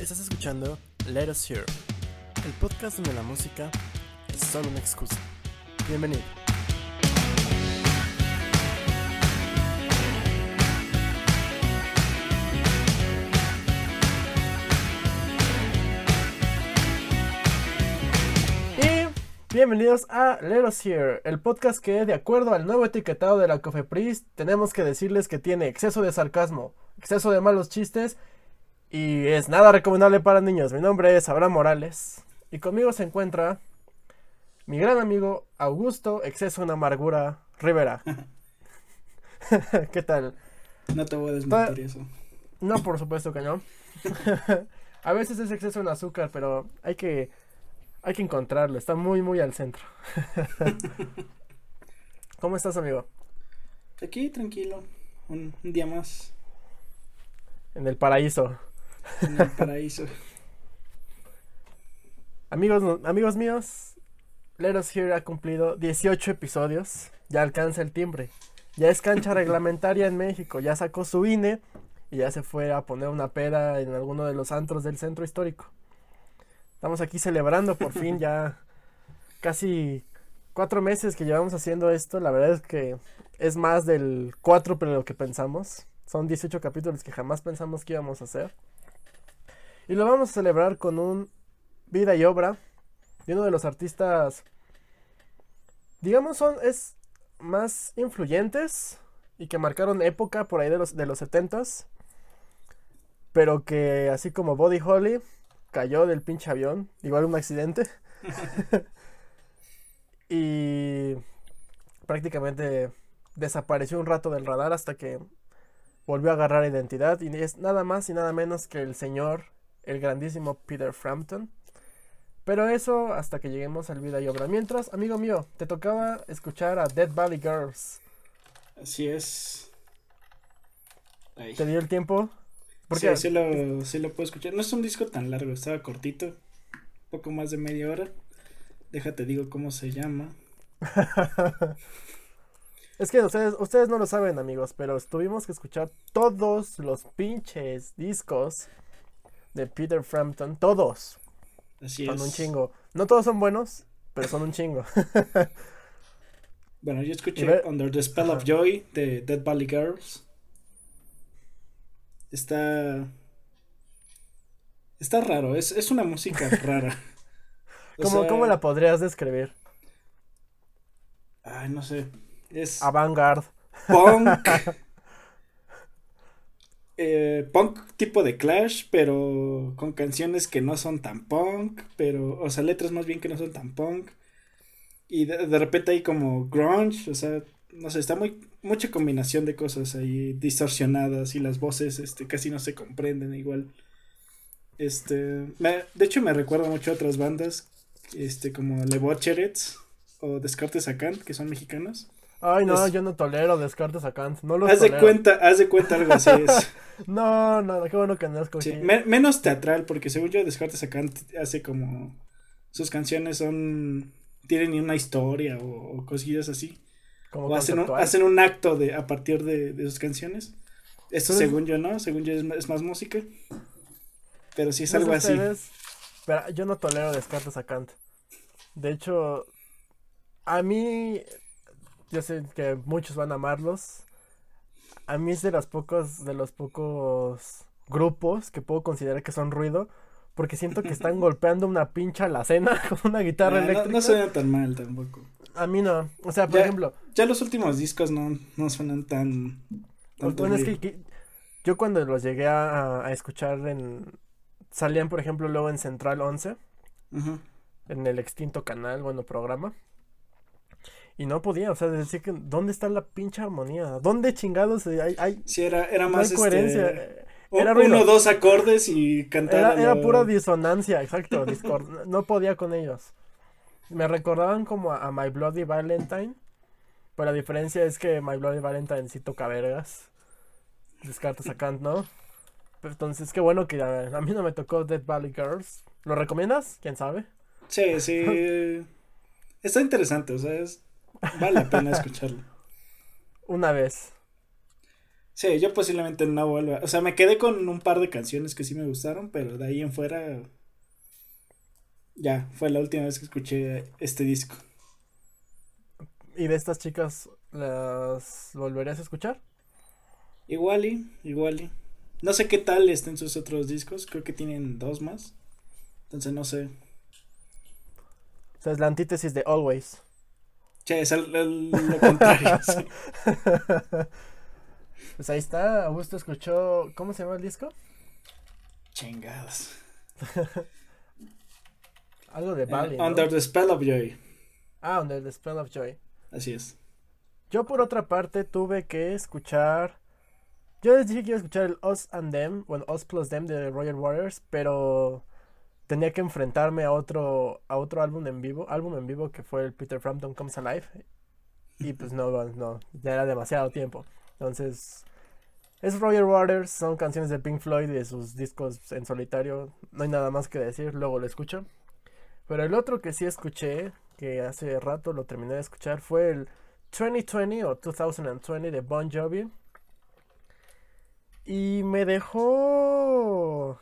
Estás escuchando Let Us Hear, el podcast donde la música es solo una excusa. Bienvenido. Y bienvenidos a Let Us Hear, el podcast que, de acuerdo al nuevo etiquetado de la Cofepris, tenemos que decirles que tiene exceso de sarcasmo, exceso de malos chistes y es nada recomendable para niños. Mi nombre es Abraham Morales y conmigo se encuentra mi gran amigo Augusto Exceso en Amargura Rivera. ¿Qué tal? No te voy a desmentir eso. No, por supuesto que no. a veces es exceso en azúcar, pero hay que hay que encontrarlo. Está muy muy al centro. ¿Cómo estás, amigo? Aquí tranquilo, un, un día más En el paraíso. En el paraíso. Amigos, amigos míos, Let Us Hear ha cumplido 18 episodios. Ya alcanza el timbre. Ya es cancha reglamentaria en México. Ya sacó su INE y ya se fue a poner una peda en alguno de los antros del centro histórico. Estamos aquí celebrando por fin ya casi cuatro meses que llevamos haciendo esto. La verdad es que es más del cuatro pero lo que pensamos. Son 18 capítulos que jamás pensamos que íbamos a hacer. Y lo vamos a celebrar con un vida y obra de uno de los artistas, digamos, son es más influyentes y que marcaron época por ahí de los de los 70s, pero que así como Body Holly cayó del pinche avión, igual un accidente. y prácticamente desapareció un rato del radar hasta que volvió a agarrar identidad y es nada más y nada menos que el señor, el grandísimo Peter Frampton. Pero eso hasta que lleguemos al vida y obra. Mientras, amigo mío, te tocaba escuchar a Dead Valley Girls. Así es. ¿Te dio el tiempo? Sí, Porque sí lo, sí lo puedo escuchar. No es un disco tan largo, estaba cortito. Poco más de media hora. Déjate digo cómo se llama. es que ustedes, ustedes no lo saben, amigos, pero tuvimos que escuchar todos los pinches discos de Peter Frampton. Todos. Así Son es. un chingo. No todos son buenos, pero son un chingo. Bueno, yo escuché Under the Spell of. Joy de Dead Valley Girls. Está. Está raro, es, es una música rara. ¿Cómo, sea, ¿Cómo la podrías describir? Ay, no sé. Es Avant-garde. punk. eh, punk tipo de Clash, pero con canciones que no son tan punk, pero, o sea, letras más bien que no son tan punk. Y de, de repente hay como grunge, o sea, no sé, está muy mucha combinación de cosas ahí distorsionadas y las voces este casi no se comprenden igual. Este, de hecho me recuerda mucho a otras bandas, este como Le Bocherets o Descartes a Kant, que son mexicanos. Ay, no, Es- yo no tolero Descartes a Kant. No los Haz de tolero. cuenta, haz de cuenta algo así es. No, no, qué bueno que no escogí. Sí, me- menos teatral, porque según yo Descartes acá hace como sus canciones son tienen una historia o, o cosillas así. Como O hacen un, hacen un acto de a partir de, de sus canciones. Eso Pero- según yo no, según yo es, más- es más música. Pero sí es No sé algo así. ustedes, Pero yo no tolero Descartes a Kant. De hecho, a mí, yo sé que muchos van a amarlos. A mí es de los pocos, de los pocos grupos que puedo considerar que son ruido. Porque siento que están golpeando una pincha alacena con una guitarra Ah, no, eléctrica. no suena tan mal tampoco. A mí no. O sea, por Ya- ejemplo, Ya los últimos discos no, no suenan tan. tanto Bueno, es que, que- yo cuando los llegué a, a escuchar en... Salían, por ejemplo, luego en Central 11, Ajá. en el extinto canal, bueno, programa. Y no podía, o sea, decir que ¿dónde está la pinche armonía? ¿Dónde chingados hay, hay, Sí, era, era no más hay coherencia? este, Eh, Era ruido. uno dos acordes y cantar. Era, pura disonancia, exacto, discord- no podía con ellos. Me recordaban como a, a My Bloody Valentine, pero la diferencia es que My Bloody Valentine sí toca vergas. Descartes a Kant, ¿no? Pero entonces, qué bueno que a, a mí no me tocó Dead Valley Girls. ¿Lo recomiendas? ¿Quién sabe? Sí, sí. Está interesante, o sea, es, vale la pena escucharlo. Una vez. Sí, yo posiblemente no vuelva. O sea, me quedé con un par de canciones que sí me gustaron, pero de ahí en fuera. Ya, fue la última vez que escuché este disco. ¿Y de estas chicas las volverías a escuchar? Igual y, igual y. No sé qué tal estén sus otros discos, creo que tienen dos más. Entonces no sé. O sea, es la antítesis de Always. Sí, es el, el- lo contrario. sí. Pues ahí está, Augusto escuchó, ¿cómo se llama el disco? Chingados. Algo de Bali, Eh, ¿no? Under the Spell of Joy. Ah, Under the Spell of Joy. Así es. Yo por otra parte tuve que escuchar. Yo les dije que iba a escuchar el Us and Them, bueno, Us plus Them de Royal Warriors, pero tenía que enfrentarme a otro, a otro álbum en vivo, álbum en vivo que fue el Peter Frampton Comes Alive. Y pues no, no, ya era demasiado tiempo. Entonces, es Royal Waters, son canciones de Pink Floyd y de sus discos en solitario. No hay nada más que decir, luego lo escucho. Pero el otro que sí escuché, que hace rato lo terminé de escuchar, fue el 2020 o 2020 de Bon Jovi. Y me dejó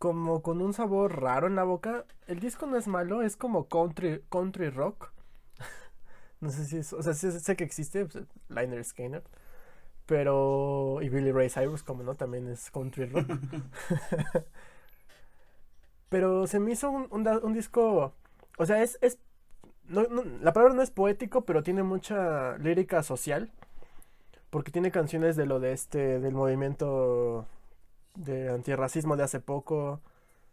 como con un sabor raro en la boca. El disco no es malo, es como country, country rock. No sé si es, o sea, sé que existe, pues, Liner Skinner. Pero, y Billy Ray Cyrus, como no, también es country rock. Pero se me hizo un, un da- un disco, o sea, es, es no- no- la palabra no es poético, pero tiene mucha lírica social. Porque tiene canciones de lo de este, del movimiento de antirracismo de hace poco,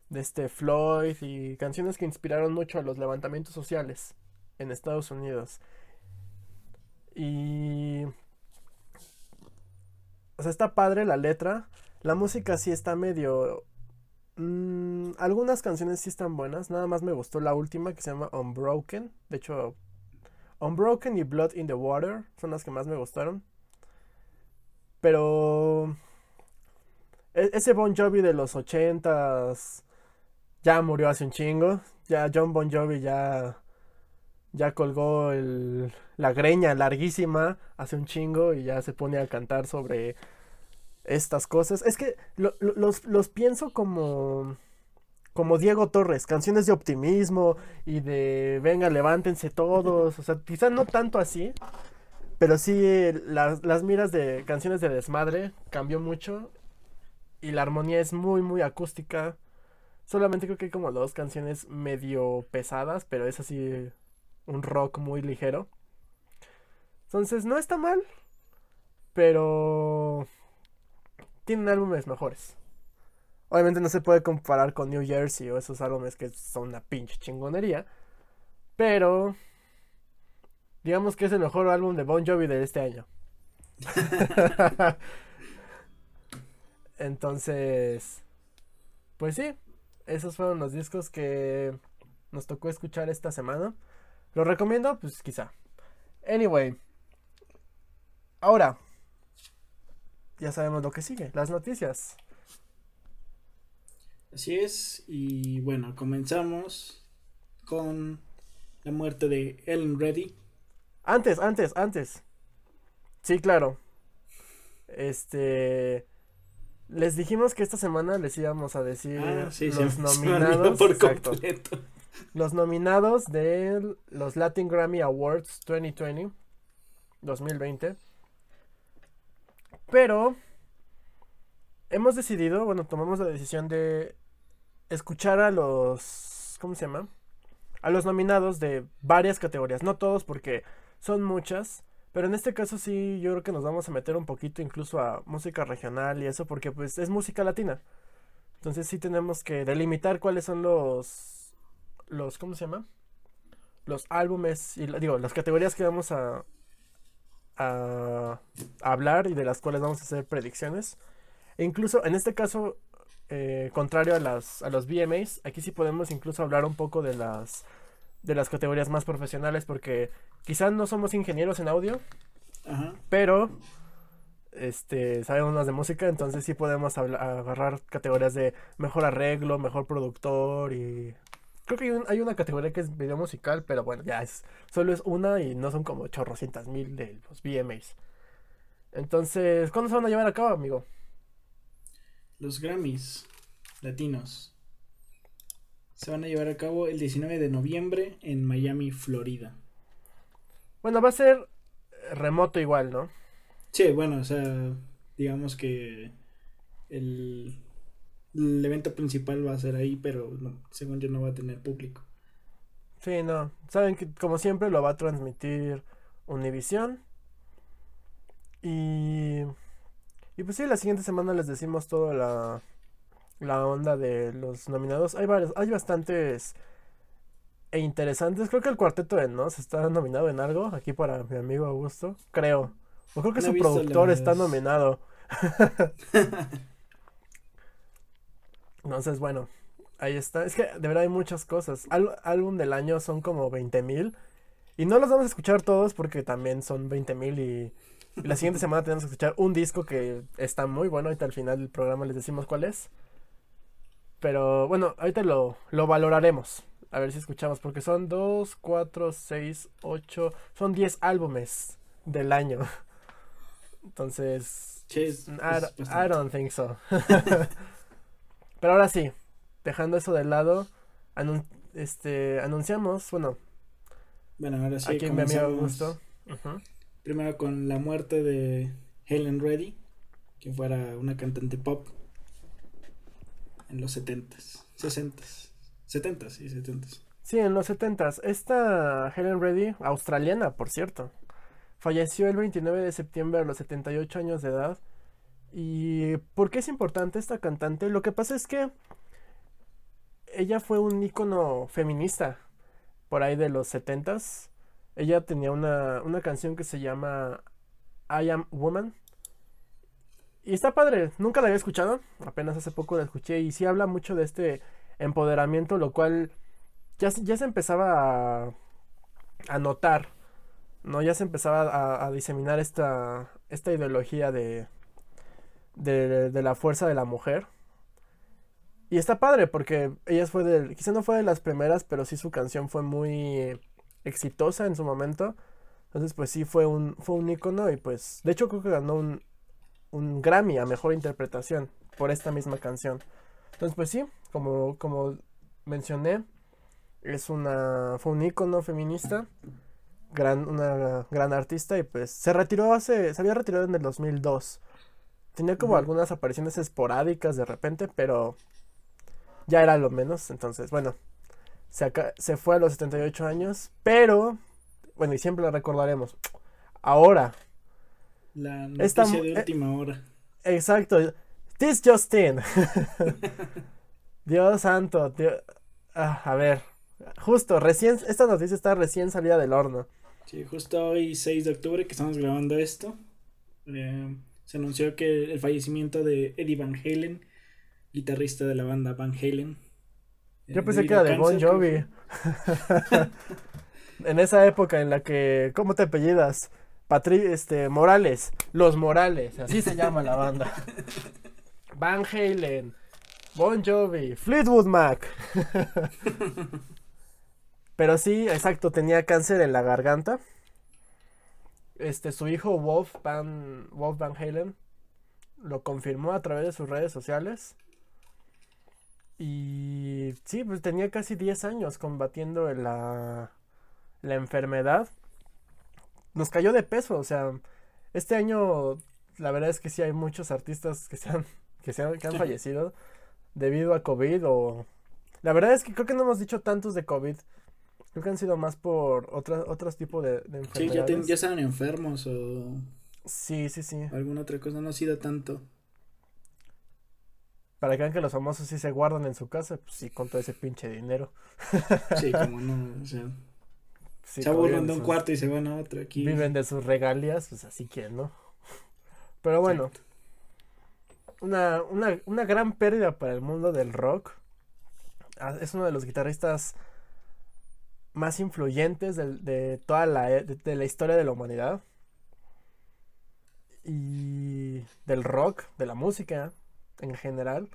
de este Floyd, y canciones que inspiraron mucho a los levantamientos sociales en Estados Unidos. Y... O sea, está padre la letra. La música sí está medio... mm, algunas canciones sí están buenas. Nada más me gustó la última que se llama Unbroken. De hecho, Unbroken y Blood in the Water son las que más me gustaron. Pero... e- Ese Bon Jovi de los ochentas ya murió hace un chingo. Ya John Bon Jovi ya ya colgó el- la greña larguísima hace un chingo y ya se pone a cantar sobre estas cosas. Es que lo- lo- los, los pienso como como Diego Torres, canciones de optimismo y de venga, levántense todos. O sea, quizá no tanto así, pero sí las, las miras de canciones de desmadre cambió mucho y la armonía es muy, muy acústica. Solamente creo que hay como dos canciones medio pesadas, pero es así un rock muy ligero. Entonces no está mal, pero tienen álbumes mejores. Obviamente no se puede comparar con New Jersey o esos álbumes que son una pinche chingonería, pero digamos que es el mejor álbum de Bon Jovi de este año. Entonces, pues sí, esos fueron los discos que nos tocó escuchar esta semana. ¿Lo recomiendo? Pues quizá. Anyway. Ahora. Ya sabemos lo que sigue. Las noticias. Así es. Y bueno, comenzamos con la muerte de Ellen Reddy. Antes, antes, antes. Sí, claro. Este. Les dijimos que esta semana les íbamos a decir Ah, sí, los se, se nominados. por exacto. completo. Los nominados de los Latin Grammy Awards 2020 2020. Pero hemos decidido, bueno, tomamos la decisión de escuchar a los ¿cómo se llama? A los nominados de varias categorías, no todos porque son muchas, pero en este caso sí yo creo que nos vamos a meter un poquito incluso a música regional y eso porque pues es música latina. Entonces sí tenemos que delimitar cuáles son los los ¿cómo se llama? Los álbumes y digo, las categorías que vamos a a, a hablar y de las cuales vamos a hacer predicciones. E incluso en este caso eh, contrario a las a los VMAs, aquí sí podemos incluso hablar un poco de las de las categorías más profesionales porque quizás no somos ingenieros en audio, Ajá. pero este sabemos más de música, entonces sí podemos agarrar categorías de mejor arreglo, mejor productor y creo que hay, un- hay una categoría que es video musical, pero bueno, ya es solo es una y no son como chorrocientas mil de los VMAs. Entonces, ¿cuándo se van a llevar a cabo, amigo? Los Grammys latinos se van a llevar a cabo el 19 de noviembre en Miami, Florida. Bueno, va a ser remoto igual, ¿no? Sí, bueno, o sea, digamos que el, el evento principal va a ser ahí, pero no, según yo no va a tener público. Sí, no. Saben que como siempre lo va a transmitir Univision. Y... Y pues sí, la siguiente semana les decimos toda la, la onda de los nominados. Hay varios, hay bastantes e interesantes. Creo que el cuarteto de Nos está nominado en algo. Aquí para mi amigo Augusto. Creo. O creo que No su productor está nominado. Entonces, bueno, ahí está. Es que de verdad hay muchas cosas. Al- álbum del año son como 20 mil. Y no los vamos a escuchar todos porque también son 20 mil. Y, y la siguiente semana tenemos que escuchar un disco que está muy bueno. Ahorita al final del programa les decimos cuál es. Pero bueno, ahorita lo, lo valoraremos. A ver si escuchamos. Porque son 2, 4, 6, 8. Son 10 álbumes del año. Entonces. Sí, es- I, es I don't think so. Pero ahora sí, dejando eso de lado, anun- este, anunciamos, bueno, Bueno, ahora sí, aquí mi amigo Augusto. Ujú. Primero con la muerte de Helen Reddy, que fuera una cantante pop en los 70s, 60s, 70s y 70s. Sí, en los 70s. Esta Helen Reddy, australiana, por cierto, falleció el 29 de septiembre a los 78 años de edad. ¿Y por qué es importante esta cantante? Lo que pasa es que ella fue un ícono feminista por ahí de los 70s. Ella tenía una, una canción que se llama I Am Woman. Y está padre, nunca la había escuchado, apenas hace poco la escuché y sí habla mucho de este empoderamiento, lo cual ya, ya se empezaba a, notar, ¿no? Ya se empezaba a, diseminar esta, esta ideología de, de, la fuerza de la mujer. Y está padre porque ella fue de, quizá no fue de las primeras, pero sí su canción fue muy exitosa en su momento. Entonces, pues sí fue un, fue un ícono y pues, de hecho creo que ganó un, un Grammy a mejor interpretación por esta misma canción. Entonces, pues sí, como, como mencioné, es una, fue un ícono feminista, gran, una gran artista y pues se retiró hace, se había retirado en el 2002. Tenía como algunas apariciones esporádicas de repente, pero ya era lo menos. Entonces, bueno, se, aca- se fue a los 78 años, pero, bueno, y siempre la recordaremos. Ahora, La noticia de eh, última hora. Exacto. This Justin. Dios santo. Dios- ah, a ver. Justo, recién, esta noticia está recién salida del horno. Sí, justo hoy, 6 de octubre, que estamos grabando esto, eh, se anunció que el fallecimiento de Eddie Van Halen, guitarrista de la banda Van Halen. eh, Yo pensé que era de Bon Jovi. en esa época en la que, ¿cómo te apellidas? Patri, este, Morales, Los Morales, así se llama la banda. Van Halen, Bon Jovi, Fleetwood Mac. Pero sí, exacto, tenía cáncer en la garganta. Este, su hijo Wolf Van, Wolf Van Halen lo confirmó a través de sus redes sociales. Y sí, pues tenía casi 10 años combatiendo la, la enfermedad. Nos cayó de peso, o sea, este año la verdad es que sí hay muchos artistas que se han, que se han, que han Sí. fallecido debido a COVID o... La verdad es que creo que no hemos dicho tantos de COVID. Creo que han sido más por otras otros tipos de, de Sí, ya, enfermedades. estaban enfermos o Sí, sí, sí. alguna otra cosa, no ha sido tanto. Para que vean que los famosos sí se guardan en su casa, pues sí, con todo ese pinche dinero. Sí, como no, o sea, Sí, se aburren de un sus- cuarto y se van a otro aquí. Viven de sus regalías, pues así que, ¿no? Pero bueno, una, una, una gran pérdida para el mundo del rock. Ah, Es uno de los guitarristas más influyentes del- de, toda la, e- de, de la historia de la humanidad. Y del rock, de la música en general.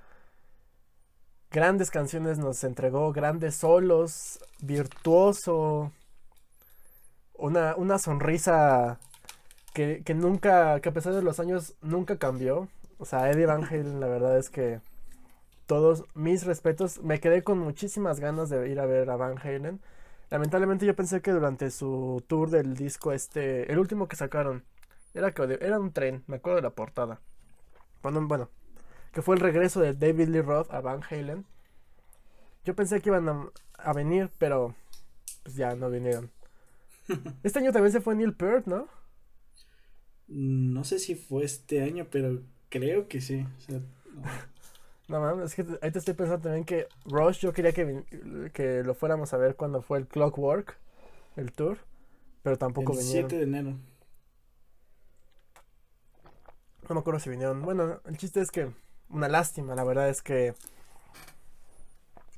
Grandes canciones nos entregó, grandes solos, virtuoso, una, una sonrisa que, que nunca, que a pesar de los años, nunca cambió. O sea, Eddie Van Halen, la verdad es que todos mis respetos. Me quedé con muchísimas ganas de ir a ver a Van Halen. Lamentablemente yo pensé que durante su tour del disco este, el último que sacaron, era, que, era un tren, me acuerdo de la portada. Bueno, bueno, que fue el regreso de David Lee Roth a Van Halen. Yo pensé que iban a, a venir, pero pues ya no vinieron. Este año también se fue Neil Peart, ¿no? No sé si fue este año, pero creo que sí. O sea, no. mames, es que ahí te estoy pensando también que Rush yo quería que, que lo fuéramos a ver cuando fue el Clockwork, el tour, pero tampoco el vinieron. 7 de enero. No me acuerdo si vinieron. Bueno, el chiste es que una lástima, la verdad es que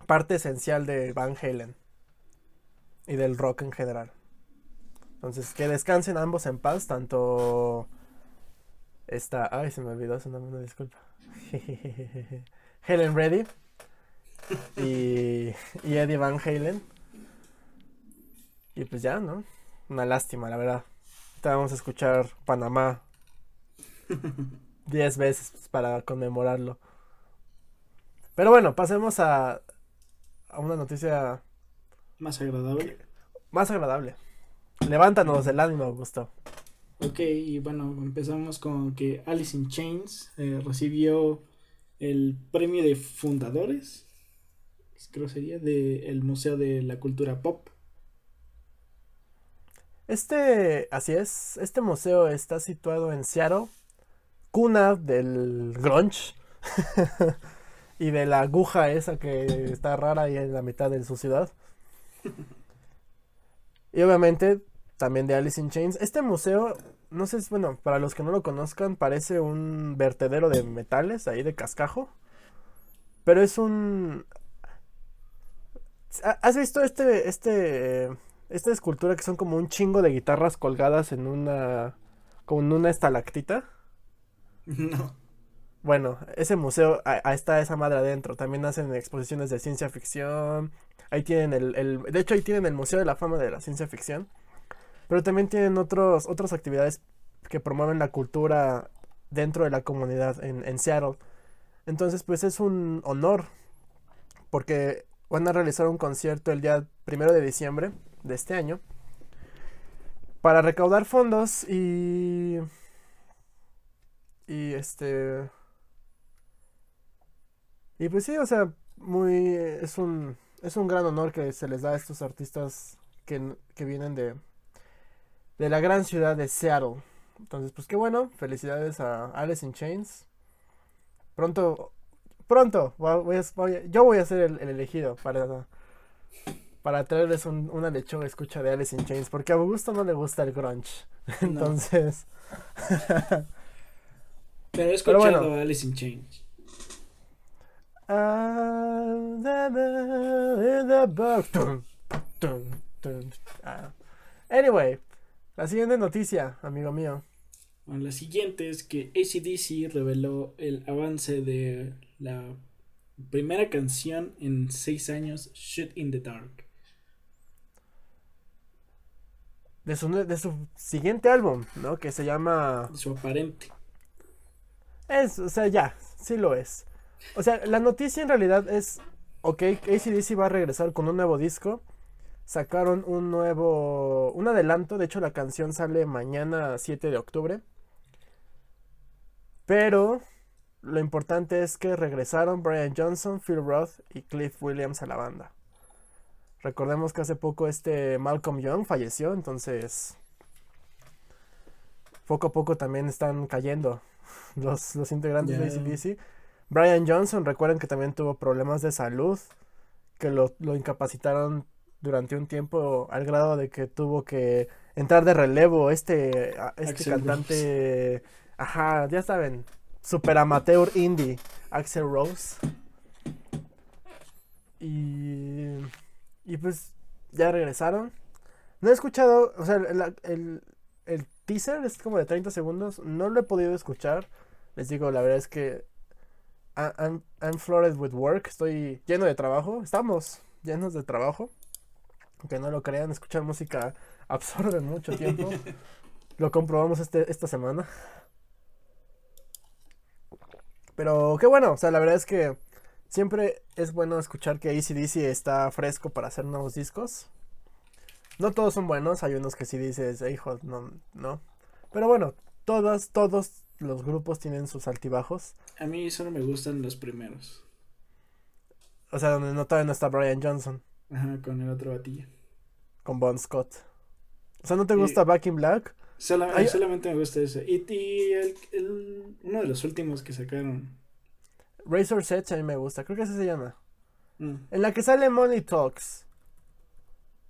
parte esencial de Van Halen y del rock en general. Entonces, que descansen ambos en paz, tanto esta, ay, se me olvidó su nombre, una disculpa. Helen Reddy y, y Eddie Van Halen. Y pues ya, ¿no? Una lástima, la verdad. Te vamos a escuchar Panamá 10 veces para conmemorarlo. Pero bueno, pasemos a, a una noticia más agradable. Más agradable. Levántanos el ánimo, Gusto. Ok, y bueno, empezamos con que Alice in Chains eh, recibió el premio de fundadores, creo sería, del Museo de la Cultura Pop. Este, así es, este museo está situado en Seattle, cuna del grunge y de la aguja esa que está rara ahí en la mitad de su ciudad. Y obviamente también de Alice in Chains. Este museo, no sé, bueno, para los que no lo conozcan, parece un vertedero de metales ahí de cascajo. Pero es un... ¿Has visto este, este, esta escultura que son como un chingo de guitarras colgadas en una, como en una estalactita? No. Bueno, ese museo, ahí está esa madre adentro. También hacen exposiciones de ciencia ficción. Ahí tienen el, el, De hecho, ahí tienen el Museo de la Fama de la Ciencia Ficción. Pero también tienen otros, otras actividades que promueven la cultura dentro de la comunidad en, Seattle. Entonces, pues es un honor. Porque van a realizar un concierto el día primero de diciembre de este año. Para recaudar fondos y. Y este y pues sí, o sea, muy es un es un gran honor que se les da a estos artistas que, que vienen de de la gran ciudad de Seattle. Entonces, pues qué bueno, felicidades a Alice in Chains. Pronto pronto voy yo voy a ser el, elegido para para traerles un, una lechuga escucha de Alice in Chains porque a Augusto no le gusta el grunge. Entonces, pero he escuchado a Alice in Chains. Anyway, la siguiente noticia, amigo mío. Bueno, la siguiente es que ACDC reveló el avance de la primera canción en seis años, Shoot in the Dark. De su, de su siguiente álbum, ¿no? Que se llama... su aparente. Es, o sea, ya, sí lo es. O sea, la noticia en realidad es, ok, ACDC va a regresar con un nuevo disco. Sacaron un nuevo, un adelanto, de hecho la canción sale mañana 7 de octubre. Pero lo importante es que regresaron Brian Johnson, Phil Roth y Cliff Williams a la banda. Recordemos que hace poco este Malcolm Young falleció, entonces poco a poco también están cayendo los, los integrantes de ACDC. Brian Johnson, recuerden que también tuvo problemas de salud, que lo, incapacitaron durante un tiempo al grado de que tuvo que entrar de relevo este, este cantante, ajá, ya saben, super amateur indie, Axel Rose. Y, y pues ya regresaron. No he escuchado, o sea, el, el teaser es como de 30 segundos, no lo he podido escuchar. Les digo, la verdad es que I'm, I'm flooded with work. Estoy lleno de trabajo. Estamos llenos de trabajo. Aunque no lo crean, escuchar música absorbe mucho tiempo. Lo comprobamos este, esta semana. Pero qué bueno, o sea, la verdad es que siempre es bueno escuchar que ACDC está fresco para hacer nuevos discos. No todos son buenos, hay unos que sí dices, hijo, no, no. Pero bueno, todos, todos los grupos tienen sus altibajos. A mí solo me gustan los primeros. O sea, donde no todavía no está Brian Johnson. Ajá, con el otro batillo. Con Bon Scott. O sea, ¿no te gusta Back in Black? solamente me gusta ese. Y, el, uno de los últimos que sacaron. Razor's Edge a mí me gusta, creo que ese se llama. Mm. En la que sale Money Talks.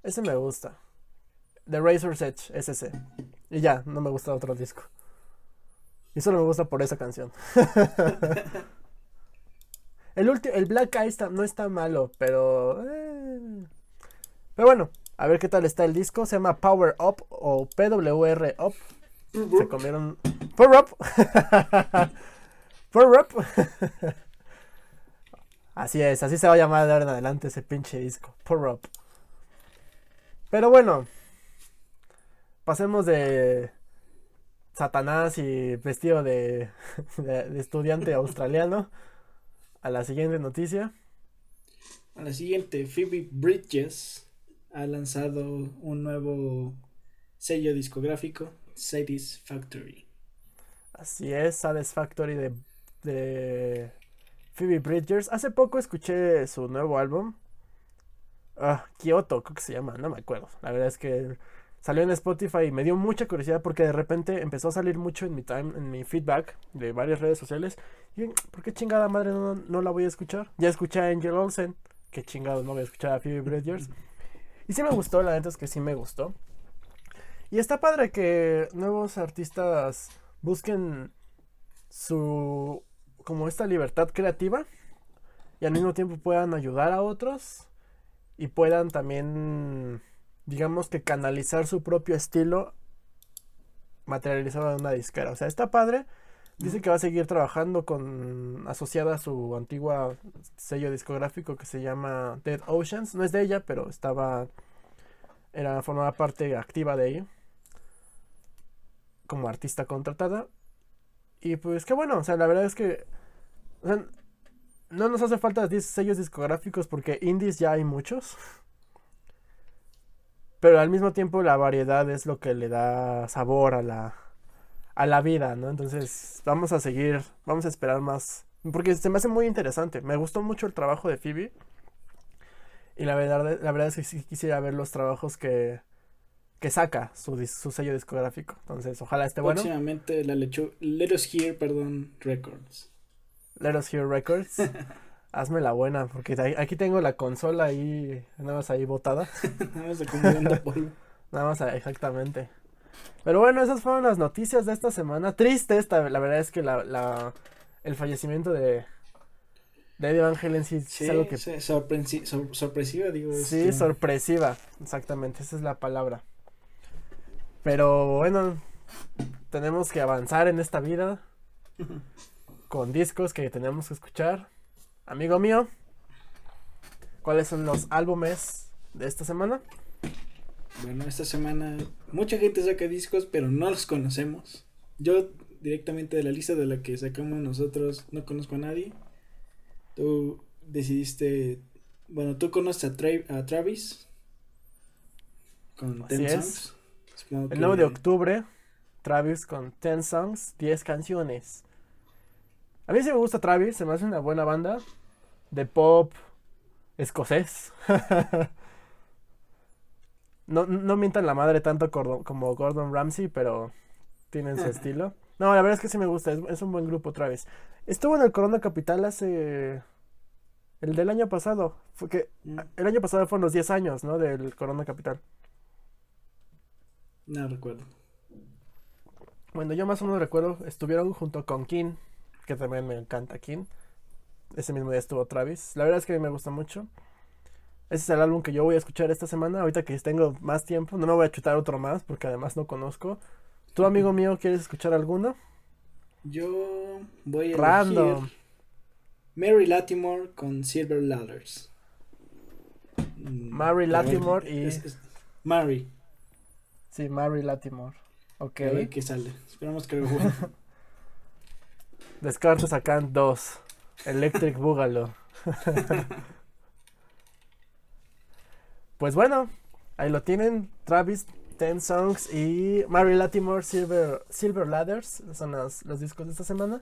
Ese me gusta. The Razor's Edge, es ese. Y ya, no me gusta otro disco. Y solo me gusta por esa canción. el, el Black Eyes no está malo, pero... Eh. Pero bueno, a ver qué tal está el disco. Se llama Power Up o PWR Up. Se comieron... Power Up. Power Up. así es, así se va a llamar de ahora en adelante ese pinche disco. Power Up. Pero bueno, pasemos de Satanás y vestido de, estudiante australiano a la siguiente noticia. A la siguiente, Phoebe Bridges ha lanzado un nuevo sello discográfico, Satisfactory. Así es, Satisfactory de, de Phoebe Bridgers. Hace poco escuché su nuevo álbum. Ah, Kyoto, creo que se llama, no me acuerdo. La verdad es que salió en Spotify y me dio mucha curiosidad porque de repente empezó a salir mucho en mi time, en mi feedback de varias redes sociales. ¿por qué chingada madre no, la voy a escuchar? Ya escuché a Angel Olsen, que chingado no voy a escuchar a Phoebe Bridgers. Y sí me gustó, la neta es que sí me gustó. Y está padre que nuevos artistas busquen su como esta libertad creativa y al mismo tiempo puedan ayudar a otros y puedan también, digamos que canalizar su propio estilo materializado en una disquera. O sea, está padre. Dice que va a seguir trabajando con asociada a su antigua sello discográfico que se llama Dead Oceans. No es de ella, pero estaba era formaba parte activa de ella como artista contratada. Y pues qué bueno, o sea, la verdad es que no nos hace falta sellos discográficos porque indies ya hay muchos. Pero al mismo tiempo la variedad es lo que le da sabor a la, a la vida, ¿no? Entonces vamos a seguir, vamos a esperar más. Porque se me hace muy interesante. Me gustó mucho el trabajo de Phoebe. Y la verdad, la verdad es que sí quisiera ver los trabajos que, que saca su, su sello discográfico. Entonces, ojalá esté bueno. Próximamente la lechu Let Us Hear, perdón, Records. Let Us Hear Records. Hazme la buena, porque aquí tengo la consola ahí, nada más ahí botada. nada más acumulando polvo. nada más, exactamente. Pero bueno, esas fueron las noticias de esta semana. Triste esta, la verdad es que la, la el fallecimiento de, de Eddie Van Halen sí, es algo que... sorpresiva, digo. Sí, este. sorpresiva, exactamente, esa es la palabra. Pero bueno, tenemos que avanzar en esta vida con discos que tenemos que escuchar. Amigo mío, ¿cuáles son los álbumes de esta semana? Bueno, esta semana mucha gente saca discos, pero no los conocemos. Yo directamente de la lista de la que sacamos nosotros no conozco a nadie. Tú decidiste, bueno, tú conoces a, Travis con 10 songs. El 9 de octubre, Travis con 10 songs, 10 canciones. A mí sí me gusta Travis, se me hace una buena banda de pop escocés. no, no mientan la madre tanto como Gordon Ramsay, pero tienen su estilo. No, la verdad es que sí me gusta, es, un buen grupo Travis. Estuvo en el Corona Capital hace... El del año pasado. Fue que, mm. El año pasado fueron los 10 años, ¿no? Del Corona Capital. No recuerdo. Bueno, yo más o menos recuerdo, estuvieron junto con King que también me encanta King. Ese mismo día estuvo Travis. La verdad es que a mí me gusta mucho. Ese es el álbum que yo voy a escuchar esta semana. Ahorita que tengo más tiempo, no me voy a chutar otro más porque además no conozco. ¿Tú, amigo mío, quieres escuchar alguno? Yo voy a Random. Mary Latimore con Silver Ladders. Mm, Mary Latimore y. Mary. Sí, Mary Latimore. Ok. A ver qué sale. Esperamos que algo bueno. Descartes sacan dos. Electric Boogaloo. pues bueno, ahí lo tienen. Travis, Ten Songs y Mary Latimore Silver, Silver Ladders. Son los, los discos de esta semana.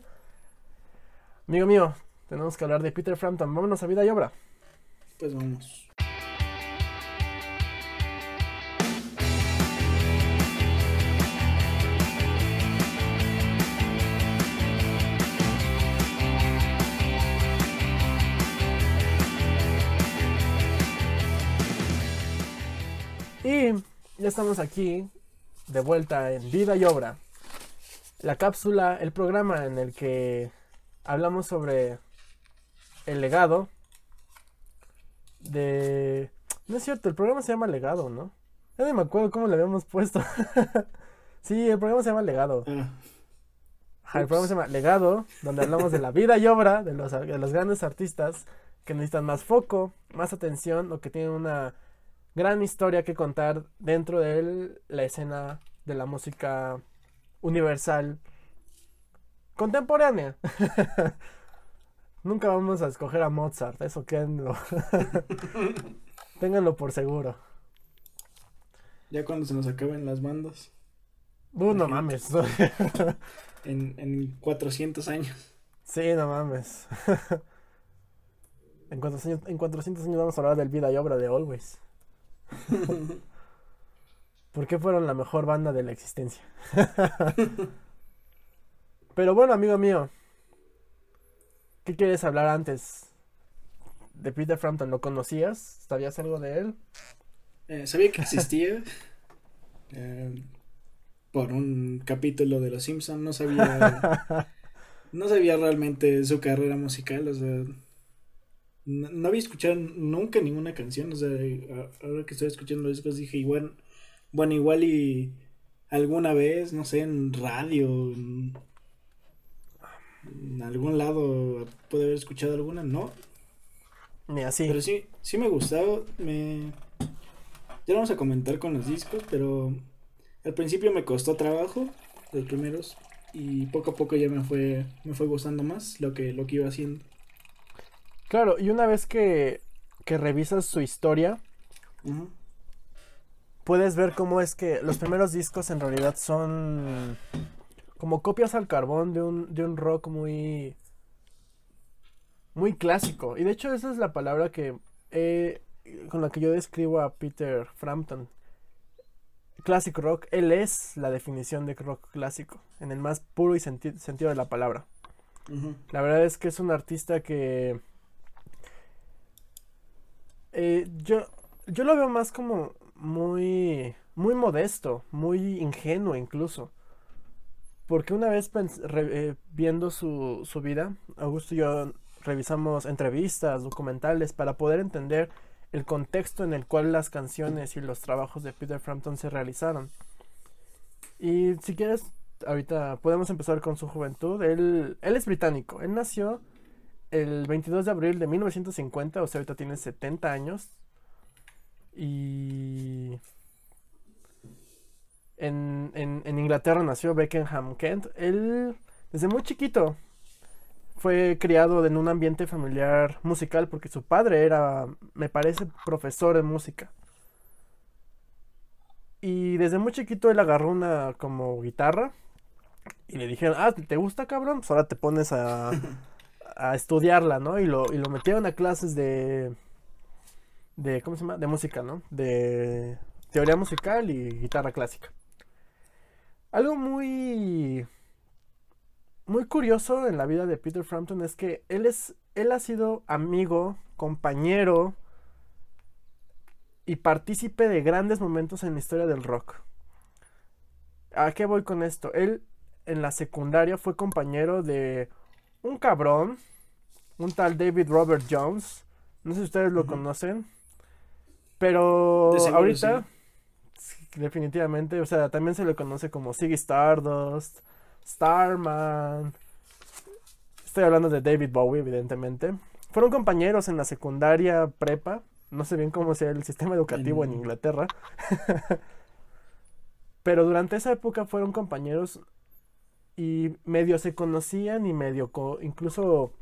Amigo mío, tenemos que hablar de Peter Frampton. Vámonos a vida y obra. Pues vamos. Y ya estamos aquí, de vuelta en Vida y Obra. La cápsula, el programa en el que hablamos sobre el legado de... No es cierto, el programa se llama Legado, ¿no? Ya no me acuerdo cómo le habíamos puesto. sí, el programa se llama Legado. Ah, Ajá, el programa se llama Legado, donde hablamos de la vida y obra de los, de los grandes artistas que necesitan más foco, más atención o que tienen una gran historia que contar dentro de él, la escena de la música universal contemporánea. Nunca vamos a escoger a Mozart, eso quédenlo. Ténganlo por seguro. ya cuando se nos acaben las bandas. Uh, no mames. En, en 400 años. sí, no mames. en, 400 años, en 400 años vamos a hablar del vida y obra de Always. ¿Por qué fueron la mejor banda de la existencia? Pero bueno, amigo mío, ¿qué quieres hablar antes de Peter Frampton? ¿Lo conocías? ¿Sabías algo de él? Eh, sabía que existía. eh, por un capítulo de Los Simpson. No sabía. no sabía realmente su carrera musical. O sea. No, no había escuchado nunca ninguna canción. O sea, ahora que estoy escuchando los discos dije, igual. Bueno, igual y alguna vez, no sé, en radio, en, en algún lado puede haber escuchado alguna, no, Ni así. pero sí, sí me gustaba. Me... Ya lo vamos a comentar con los discos, pero al principio me costó trabajo, los primeros, y poco a poco ya me fue, me fue gustando más lo que, lo que iba haciendo. Claro, y una vez que, que revisas su historia, puedes ver cómo es que los primeros discos en realidad son como copias al carbón de un, de un rock muy muy clásico. Y de hecho esa es la palabra que eh, con la que yo describo a Peter Frampton. Classic rock, él es la definición de rock clásico, en el más puro y senti- sentido de la palabra. La verdad es que es un artista que eh, yo, yo lo veo más como muy, muy modesto, muy ingenuo incluso. Porque una vez re- eh, viendo su, su vida, Augusto y yo revisamos entrevistas, documentales, para poder entender el contexto en el cual las canciones y los trabajos de Peter Frampton se realizaron. Y si quieres, ahorita podemos empezar con su juventud. Él, él es británico. Él nació el 22 de abril de 1950, o sea, ahorita tiene 70 años. Y en, en, en Inglaterra nació Beckenham Kent. Él, desde muy chiquito, fue criado en un ambiente familiar musical porque su padre era, me parece, profesor de música. Y desde muy chiquito él agarró una como guitarra y le dijeron, ah, ¿te gusta cabrón? Pues ahora te pones a, a estudiarla, ¿no? Y lo, y lo metieron a clases de, de, ¿cómo se llama? De música, ¿no? De teoría musical y guitarra clásica. Algo muy, muy curioso en la vida de Peter Frampton es que él es, él ha sido amigo, compañero y partícipe de grandes momentos en la historia del rock. ¿A qué voy con esto? Él en la secundaria fue compañero de un cabrón, un tal David Robert Jones. No sé si ustedes lo conocen. Pero ahorita, sí, definitivamente, o sea, también se le conoce como Ziggy Stardust, Starman. Estoy hablando de David Bowie, evidentemente. Fueron compañeros en la secundaria prepa. No sé bien cómo sea el sistema educativo en En- Inglaterra. Pero durante esa época fueron compañeros y medio se conocían y medio incluso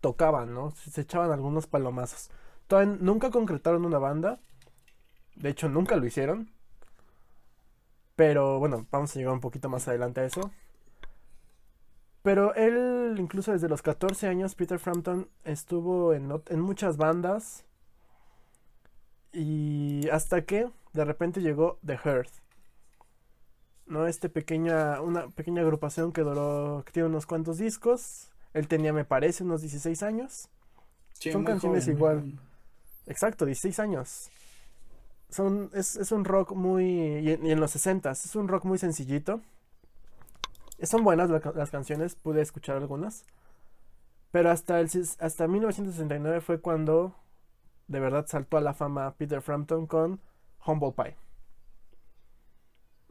tocaban, ¿no? Se echaban algunos palomazos. Todavía nunca concretaron una banda. De hecho, nunca lo hicieron. Pero bueno, vamos a llegar un poquito más adelante a eso. Pero él, incluso desde los 14 años, Peter Frampton estuvo en, muchas bandas. Y hasta que de repente llegó The Hearth. ¿No? Este pequeña, una pequeña agrupación que duró, que tiene unos cuantos discos. Él tenía, me parece, unos 16 años. Son canciones igual. Exacto, 16 años. Son, es, es un rock muy... Y en, los 60 es un rock muy sencillito. Son buenas las canciones, pude escuchar algunas. Pero hasta, el, hasta 1969 fue cuando de verdad saltó a la fama Peter Frampton con Humble Pie.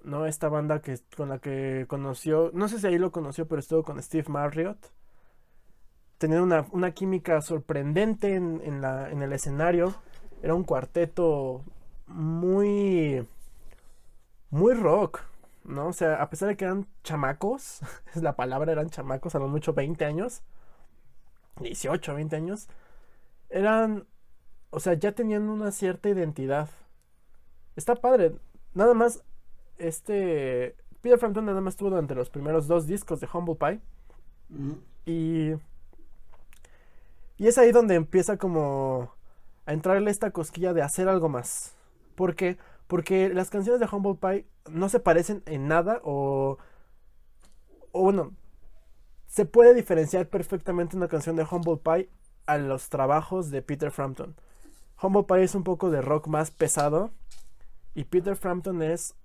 ¿No? Esta banda que, con la que conoció, no sé si ahí lo conoció, pero estuvo con Steve Marriott. Tenían una, química sorprendente en, la, en el escenario. Era un cuarteto muy, muy rock, ¿no? O sea, a pesar de que eran chamacos, es la palabra, eran chamacos, a lo mucho 20 años, 18, 20 años, eran o sea, ya tenían una cierta identidad. Está padre. Nada más, este. Peter Frampton nada más estuvo durante los primeros dos discos de Humble Pie. Y. Y es ahí donde empieza como a entrarle esta cosquilla de hacer algo más. ¿Por qué? Porque las canciones de Humble Pie no se parecen en nada o. O bueno, se puede diferenciar perfectamente una canción de Humble Pie a los trabajos de Peter Frampton. Humble Pie es un poco de rock más pesado y Peter Frampton es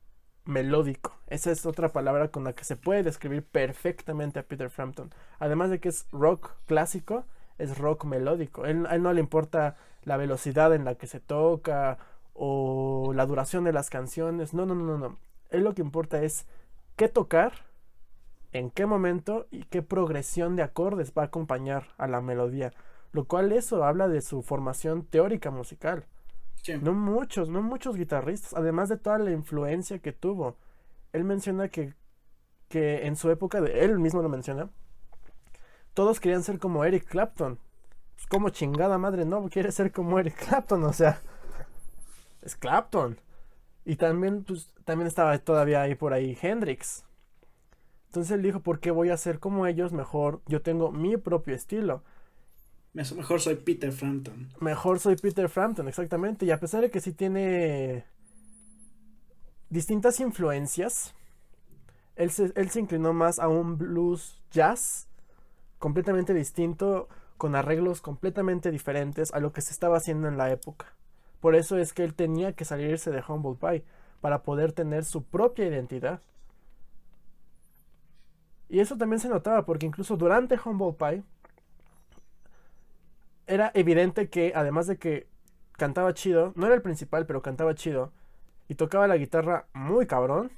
melódico. Esa es otra palabra con la que se puede describir perfectamente a Peter Frampton. Además de que es rock clásico, es rock melódico. Él, a él no le importa la velocidad en la que se toca o la duración de las canciones. No, no, no, no, no. Él lo que importa es qué tocar, en qué momento y qué progresión de acordes va a acompañar a la melodía. Lo cual eso habla de su formación teórica musical. No muchos, no muchos guitarristas, además de toda la influencia que tuvo. Él menciona que, que en su época, de, él mismo lo menciona, todos querían ser como Eric Clapton. Pues como chingada madre, no, quiere ser como Eric Clapton, o sea, es Clapton. Y también, pues, también estaba todavía ahí por ahí Hendrix. Entonces él dijo, ¿por qué voy a ser como ellos? Mejor yo tengo mi propio estilo. Mejor soy Peter Frampton. Mejor soy Peter Frampton, exactamente. Y a pesar de que sí tiene distintas influencias, él se, él se inclinó más a un blues jazz completamente distinto, con arreglos completamente diferentes a lo que se estaba haciendo en la época. Por eso es que él tenía que salirse de Humble Pie para poder tener su propia identidad. Y eso también se notaba porque incluso durante Humble Pie era evidente que además de que cantaba chido, no era el principal, pero cantaba chido, y tocaba la guitarra muy cabrón,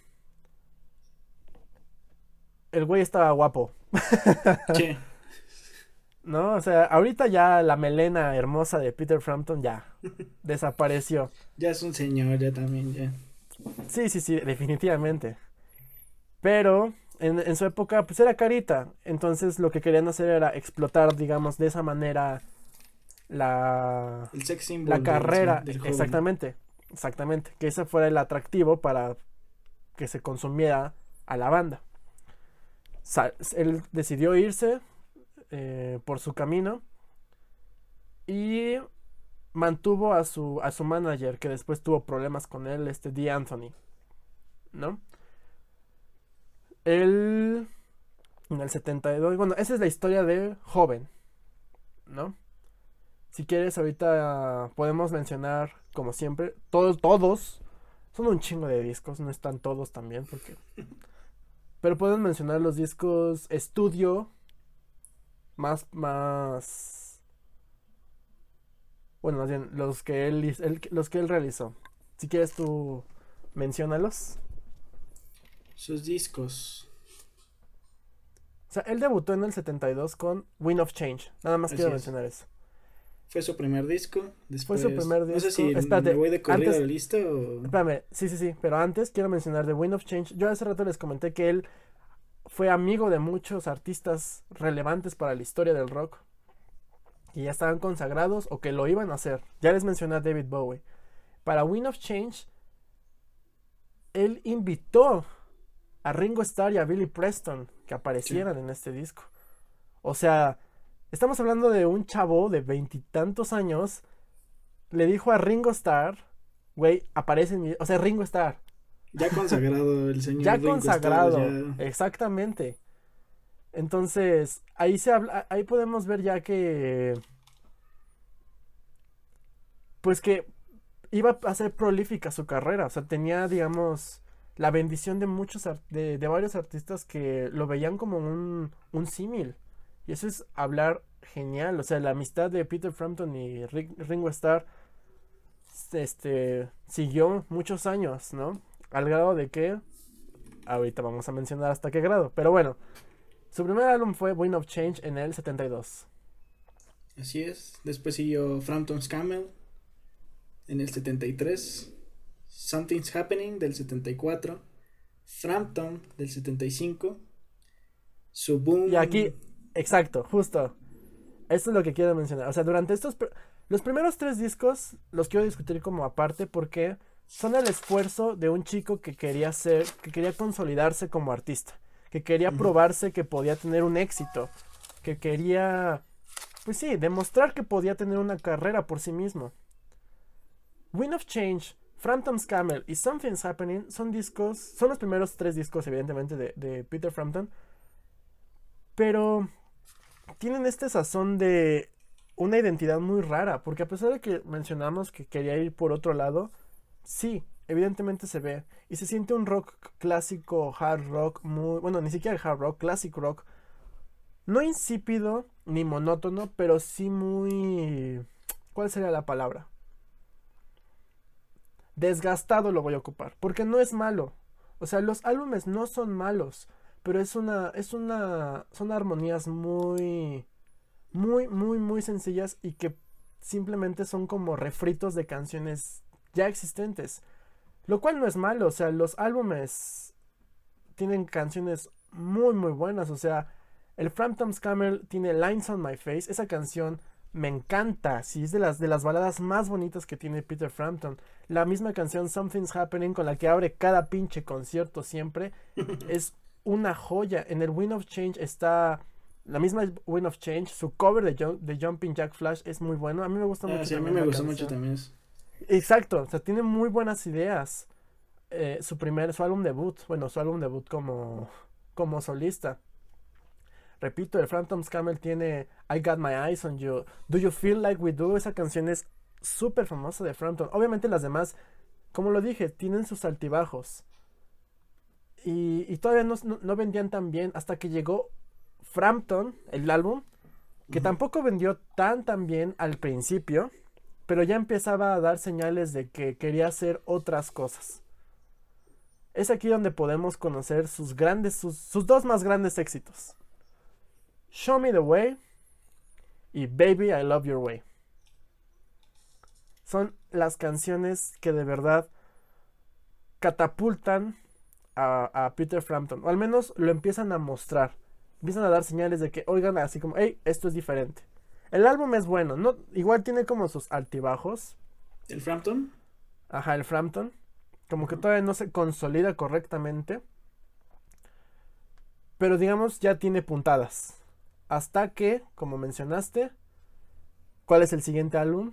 el güey estaba guapo. Sí. ¿No? O sea, ahorita ya la melena hermosa de Peter Frampton ya desapareció. Ya es un señor, ya también, ya. Sí, sí, sí, definitivamente. Pero en, en, su época, pues era carita. Entonces lo que querían hacer era explotar, digamos, de esa manera la, la carrera. exactamente, exactamente. Que ese fuera el atractivo para que se consumiera a la banda. él decidió irse eh, por su camino y mantuvo a su, a su manager que después tuvo problemas con él, este D. Anthony. ¿No? Él en el 72, bueno, esa es la historia de joven, ¿no? Si quieres, ahorita podemos mencionar, como siempre, todos, todos. Son un chingo de discos, no están todos también, porque. Pero podemos mencionar los discos estudio. Más, más. Bueno, más bien, los que él, los que él realizó. Si quieres tú, menciónalos. Sus discos. O sea, él debutó en el 72 con Wind of Change. Nada más quiero mencionar eso. Fue su primer disco. Después, Fue su primer disco. No sé si Espérate, me voy de corrido antes- la lista o... Espérame, sí, sí, sí, pero antes quiero mencionar The Wind of Change. Yo hace rato les comenté que él fue amigo de muchos artistas relevantes para la historia del rock. Que ya estaban consagrados o que lo iban a hacer. Ya les mencioné a David Bowie. Para Wind of Change, él invitó a Ringo Starr y a Billy Preston que aparecieran en este disco. O sea, estamos hablando de un chavo de veintitantos años. Le dijo a Ringo Starr, güey, aparece en mi... O sea, Ringo Starr. Ya consagrado el señor Ya Ringo Starr, consagrado. ya- Exactamente. Entonces, ahí se habla, ahí podemos ver ya que pues que iba a ser prolífica su carrera, o sea, tenía, digamos, la bendición de muchos, de, de varios artistas que lo veían como un, un símil. Y eso es hablar genial, o sea, la amistad de Peter Frampton y Ri- Ringo Starr, este, siguió muchos años, ¿no? Al grado de que, ahorita vamos a mencionar hasta qué grado, pero bueno, su primer álbum fue Wind of Change en el 72. Así es. Después siguió Frampton's Camel en el 73. Something's Happening del 74. Frampton del 75. Su boom. Y aquí, exacto, justo. Esto es lo que quiero mencionar. O sea, durante estos... pr- Los primeros tres discos los quiero discutir como aparte porque son el esfuerzo de un chico que quería ser, que quería consolidarse como artista, que quería probarse que podía tener un éxito, que quería, pues sí, demostrar que podía tener una carrera por sí mismo. Wind of Change, Frampton's Camel y Something's Happening son discos, son los primeros tres discos evidentemente de, de Peter Frampton, pero tienen este sazón de una identidad muy rara, porque a pesar de que mencionamos que quería ir por otro lado, sí, evidentemente se ve y se siente un rock clásico, hard rock, muy, bueno, ni siquiera hard rock, classic rock, no insípido ni monótono, pero sí muy, ¿cuál sería la palabra? Desgastado lo voy a ocupar, porque no es malo. O sea, los álbumes no son malos, pero es una es una son armonías muy muy muy muy sencillas y que simplemente son como refritos de canciones ya existentes. Lo cual no es malo, o sea, los álbumes tienen canciones muy muy buenas, o sea, el Frampton's Camel tiene Lines on My Face, esa canción me encanta, sí, es de las de las baladas más bonitas que tiene Peter Frampton. La misma canción Something's Happening con la que abre cada pinche concierto siempre es una joya. En el Wind of Change está la misma Wind of Change, su cover de, Jump- de Jumping Jack Flash es muy bueno. A mí me gusta Ah, mucho. sí, a mí también me la gustó canción. mucho también eso. Exacto, o sea, tiene muy buenas ideas. Eh, su primer, su álbum debut, bueno, su álbum debut como, como solista. Repito, el Phantom's Camel tiene I Got My Eyes on You. Do You Feel Like We Do? Esa canción es súper famosa de Frampton. Obviamente las demás, como lo dije, tienen sus altibajos. Y, y todavía no, vendían tan bien hasta que llegó Frampton, el álbum, que tampoco vendió tan tan bien al principio, pero ya empezaba a dar señales de que quería hacer otras cosas. Es aquí donde podemos conocer sus grandes, sus, sus dos más grandes éxitos. Show Me the Way y Baby I Love Your Way. Son las canciones que de verdad catapultan a, a Peter Frampton, o al menos lo empiezan a mostrar. Empiezan a dar señales de que, oigan, así como, hey, esto es diferente. El álbum es bueno, no, igual tiene como sus altibajos. ¿El Frampton? Ajá, el Frampton. Como que todavía no se consolida correctamente. Pero digamos, ya tiene puntadas. Hasta que, como mencionaste, ¿cuál es el siguiente álbum?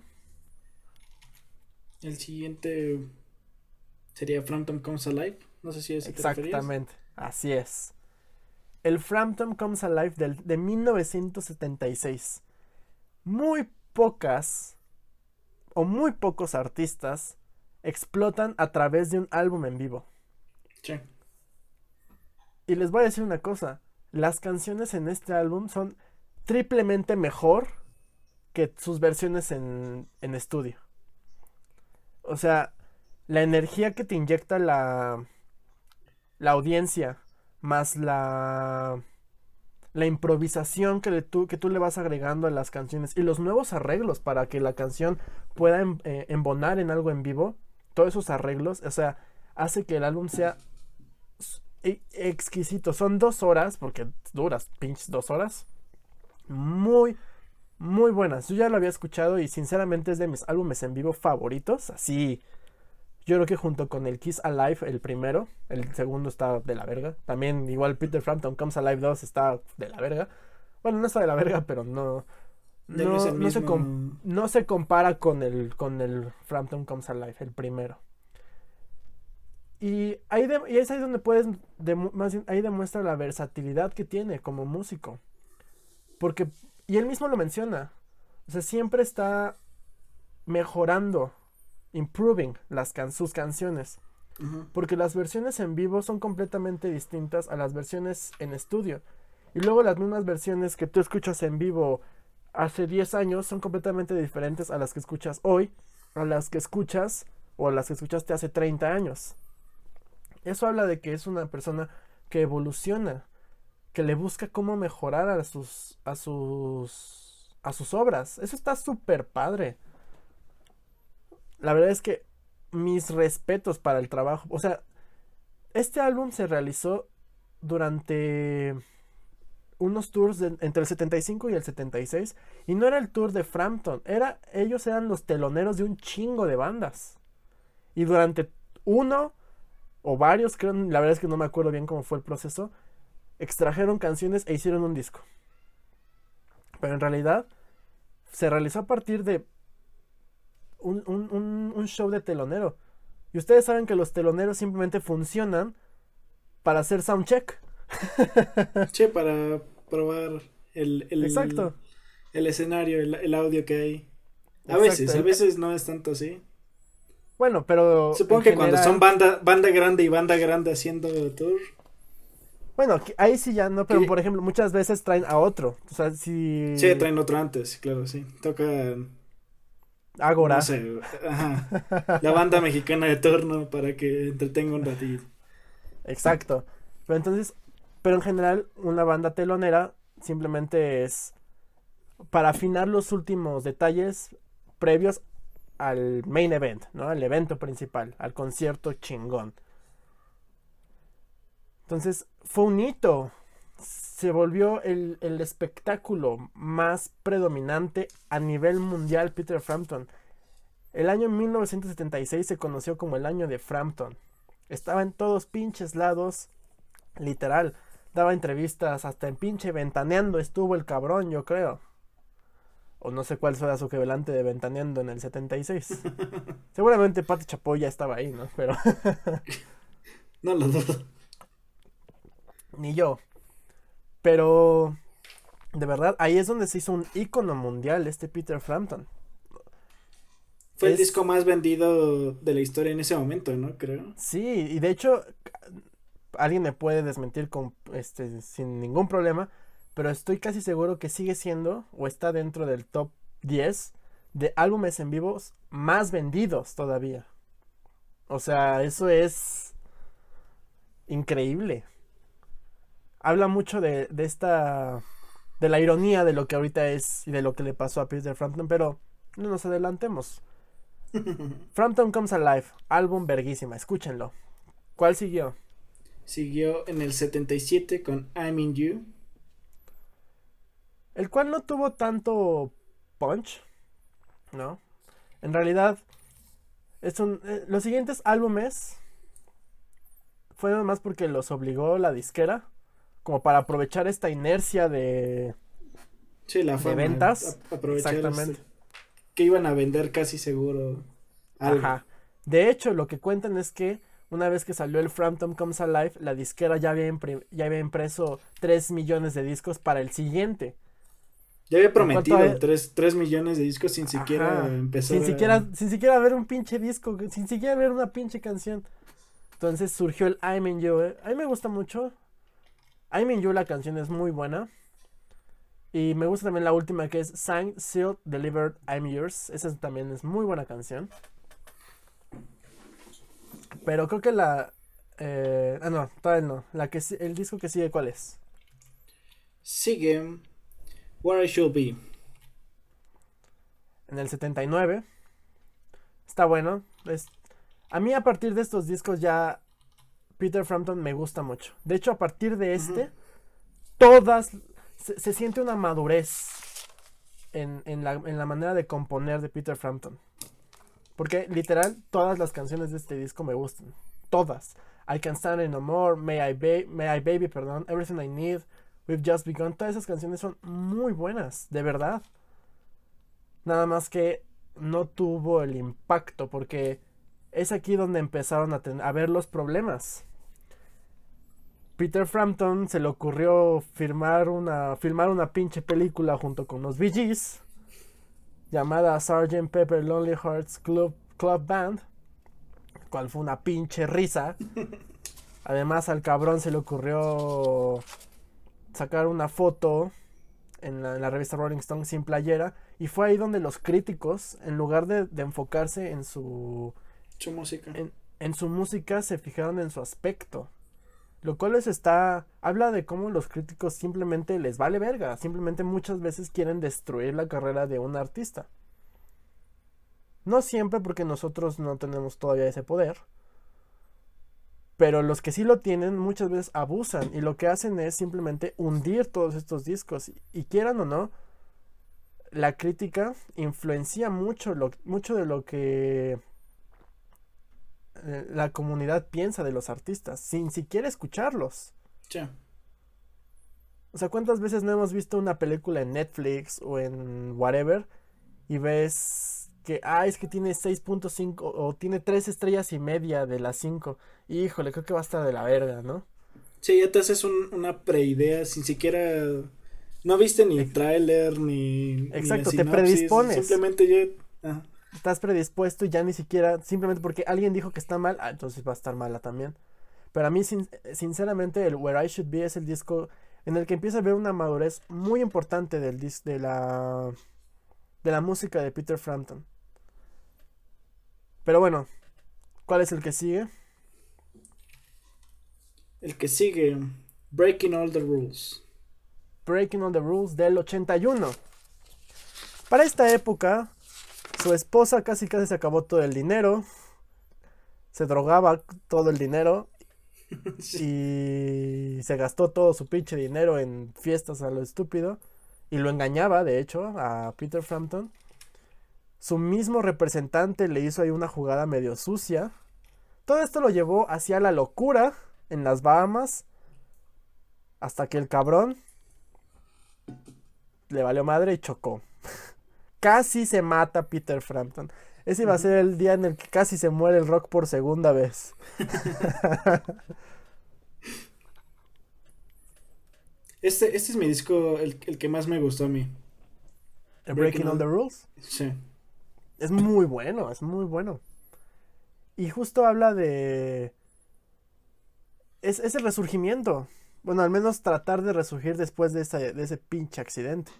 El siguiente sería Frampton Comes Alive. No sé si es ese te. Exactamente, así es. El Frampton Comes Alive del, de 1976. Muy pocas o muy pocos artistas explotan a través de un álbum en vivo. Sí. Y les voy a decir una cosa, las canciones en este álbum son triplemente mejor que sus versiones en, en estudio. O sea, la energía que te inyecta la, la audiencia, más la, la improvisación que, tú, que tú le vas agregando a las canciones y los nuevos arreglos para que la canción pueda em, eh, embonar en algo en vivo, todos esos arreglos, o sea, hace que el álbum sea e, exquisito. Son dos horas, porque duras, pinches dos horas. Muy, muy buenas. Yo ya lo había escuchado y sinceramente es de mis álbumes en vivo favoritos. Así, yo creo que junto con el Kiss Alive, el primero, el segundo está de la verga. También igual Peter Frampton Comes Alive 2 está de la verga. Bueno, no está de la verga, pero no... No, se, no se compara con el, con el Frampton Comes Alive, el primero. Y ahí, y es ahí donde puedes, más ahí demuestra la versatilidad que tiene como músico. Porque, y él mismo lo menciona, o sea, siempre está mejorando improving las sus canciones. Porque las versiones en vivo son completamente distintas a las versiones en estudio. Y luego las mismas versiones que tú escuchas en vivo hace 10 años son completamente diferentes a las que escuchas hoy, a las que escuchas o a las que escuchaste hace 30 años. Eso habla de que es una persona que evoluciona, que le busca cómo mejorar a sus a sus a sus obras. Eso está súper padre la verdad es que mis respetos para el trabajo. O sea, este álbum se realizó durante unos tours entre el 75 y el 76 y no era el tour de Frampton, era ellos eran los teloneros de un chingo de bandas. Y durante uno o varios, creo, la verdad es que no me acuerdo bien cómo fue el proceso, extrajeron canciones e hicieron un disco. Pero en realidad se realizó a partir de un, show de telonero. Y ustedes saben que los teloneros simplemente funcionan para hacer soundcheck. Sí, para probar el, el, Exacto. el, escenario, el, audio que hay. A veces, a veces no es tanto así. Bueno, pero. Supongo que cuando son banda, banda grande y banda grande haciendo tour. Bueno, ahí sí ya no, pero por ejemplo, muchas veces traen a otro. O sea, si. Sí, traen otro antes, claro, sí. Tocan Agora. No sé, La banda mexicana de turno para que entretenga un ratito. Exacto. Pero entonces, pero en general, una banda telonera simplemente es para afinar los últimos detalles previos al main event, ¿no? Al evento principal, al concierto chingón. Entonces, fue un hito. Se volvió el, el espectáculo más predominante a nivel mundial Peter Frampton. El año 1976 se conoció como el año de Frampton. Estaba en todos pinches lados, literal. Daba entrevistas, hasta en pinche ventaneando estuvo el cabrón, yo creo. O no sé cuál era su quebelante de ventaneando en el 76. Seguramente Pati Chapoy ya estaba ahí, ¿no? Pero. no lo dudo. Ni yo. Pero. De verdad, ahí es donde se hizo un ícono mundial este Peter Frampton. Fue el disco más vendido de la historia en ese momento, ¿no? Creo. Sí, y de hecho, alguien me puede desmentir con este sin ningún problema, pero estoy casi seguro que sigue siendo o está dentro del top 10 de álbumes en vivos más vendidos todavía. O sea, eso es increíble. Habla mucho de, de esta de la ironía de lo que ahorita es y de lo que le pasó a Peter Frampton, pero no nos adelantemos. Frampton Comes Alive, álbum verguísima, escúchenlo. ¿Cuál siguió? Siguió en el 77 con I'm in You. El cual no tuvo tanto punch, ¿no? En realidad, es un, eh, los siguientes álbumes fueron más porque los obligó la disquera, como para aprovechar esta inercia de, sí, la de ventas. Exactamente que iban a vender casi seguro. Ajá. De hecho, lo que cuentan es que una vez que salió el Frampton Comes Alive, la disquera ya había, ya había impreso 3 millones de discos para el siguiente. Ya había prometido 3, millones de discos sin siquiera empezar. Sin, siquiera, sin siquiera ver un pinche disco, sin siquiera ver una pinche canción. Entonces surgió el I'm in You. A mí me gusta mucho. I'm in You, la canción es muy buena. Y me gusta también la última que es Signed, Sealed, Delivered, I'm Yours. Esa también es muy buena canción. Pero creo que la... Eh, ah, no, todavía no. La que, el disco que sigue, ¿cuál es? Sigue Where I Should Be. En el 79. Está bueno. Es... A mí a partir de estos discos ya Peter Frampton me gusta mucho. De hecho, a partir de este, todas... Se, siente una madurez en, la, en la manera de componer de Peter Frampton. Porque literal, todas las canciones de este disco me gustan. Todas. I Can Stand No More, May I, May I Baby, perdón, Everything I Need, We've Just Begun. Todas esas canciones son muy buenas, de verdad. Nada más que no tuvo el impacto porque es aquí donde empezaron a, a ver los problemas. Peter Frampton se le ocurrió firmar una, filmar una pinche película junto con los Bee Gees llamada Sgt. Pepper Lonely Hearts Club, Club Band, cual fue una pinche risa. Además al cabrón se le ocurrió sacar una foto en la, revista Rolling Stone sin playera y fue ahí donde los críticos, en lugar de, enfocarse en su, su música, en, en, su música, se fijaron en su aspecto. Lo cual les está. Habla de cómo los críticos simplemente les vale verga. Simplemente muchas veces quieren destruir la carrera de un artista. No siempre porque nosotros no tenemos todavía ese poder. Pero los que sí lo tienen muchas veces abusan y lo que hacen es simplemente hundir todos estos discos. Y, quieran o no, la crítica influencia mucho, mucho de lo que la comunidad piensa de los artistas, sin siquiera escucharlos. O sea, ¿cuántas veces no hemos visto una película en Netflix o en whatever y ves que, ah, es que tiene 6.5 o tiene 3 estrellas y media de las 5? Híjole, creo que va a estar de la verga, ¿no? Sí, ya te haces una preidea sin siquiera... No viste ni el tráiler ni... Exacto, te predispones. Simplemente ya estás predispuesto y ya ni siquiera, simplemente porque alguien dijo que está mal, ah, entonces va a estar mala también. Pero a mí, sinceramente, el Where I Should Be es el disco en el que empieza a ver una madurez muy importante del de la de la música de Peter Frampton. Pero bueno, ¿cuál es el que sigue? El que sigue, Breaking All the Rules. Breaking All the Rules del 81. Para esta época, su esposa casi casi se acabó todo el dinero. Se drogaba todo el dinero. Y se gastó todo su pinche dinero en fiestas a lo estúpido. Y lo engañaba, de hecho, a Peter Frampton. Su mismo representante le hizo ahí una jugada medio sucia. Todo esto lo llevó hacia la locura en las Bahamas. Hasta que el cabrón le valió madre y chocó. Casi se mata Peter Frampton. Ese iba a ser el día en el que casi se muere el rock por segunda vez. este, este es mi disco, el, que más me gustó a mí. Breaking, All the Rules. Sí. Es muy bueno, es muy bueno. Y justo habla de... Es, es el resurgimiento. Bueno, al menos tratar de resurgir después de, de ese pinche accidente.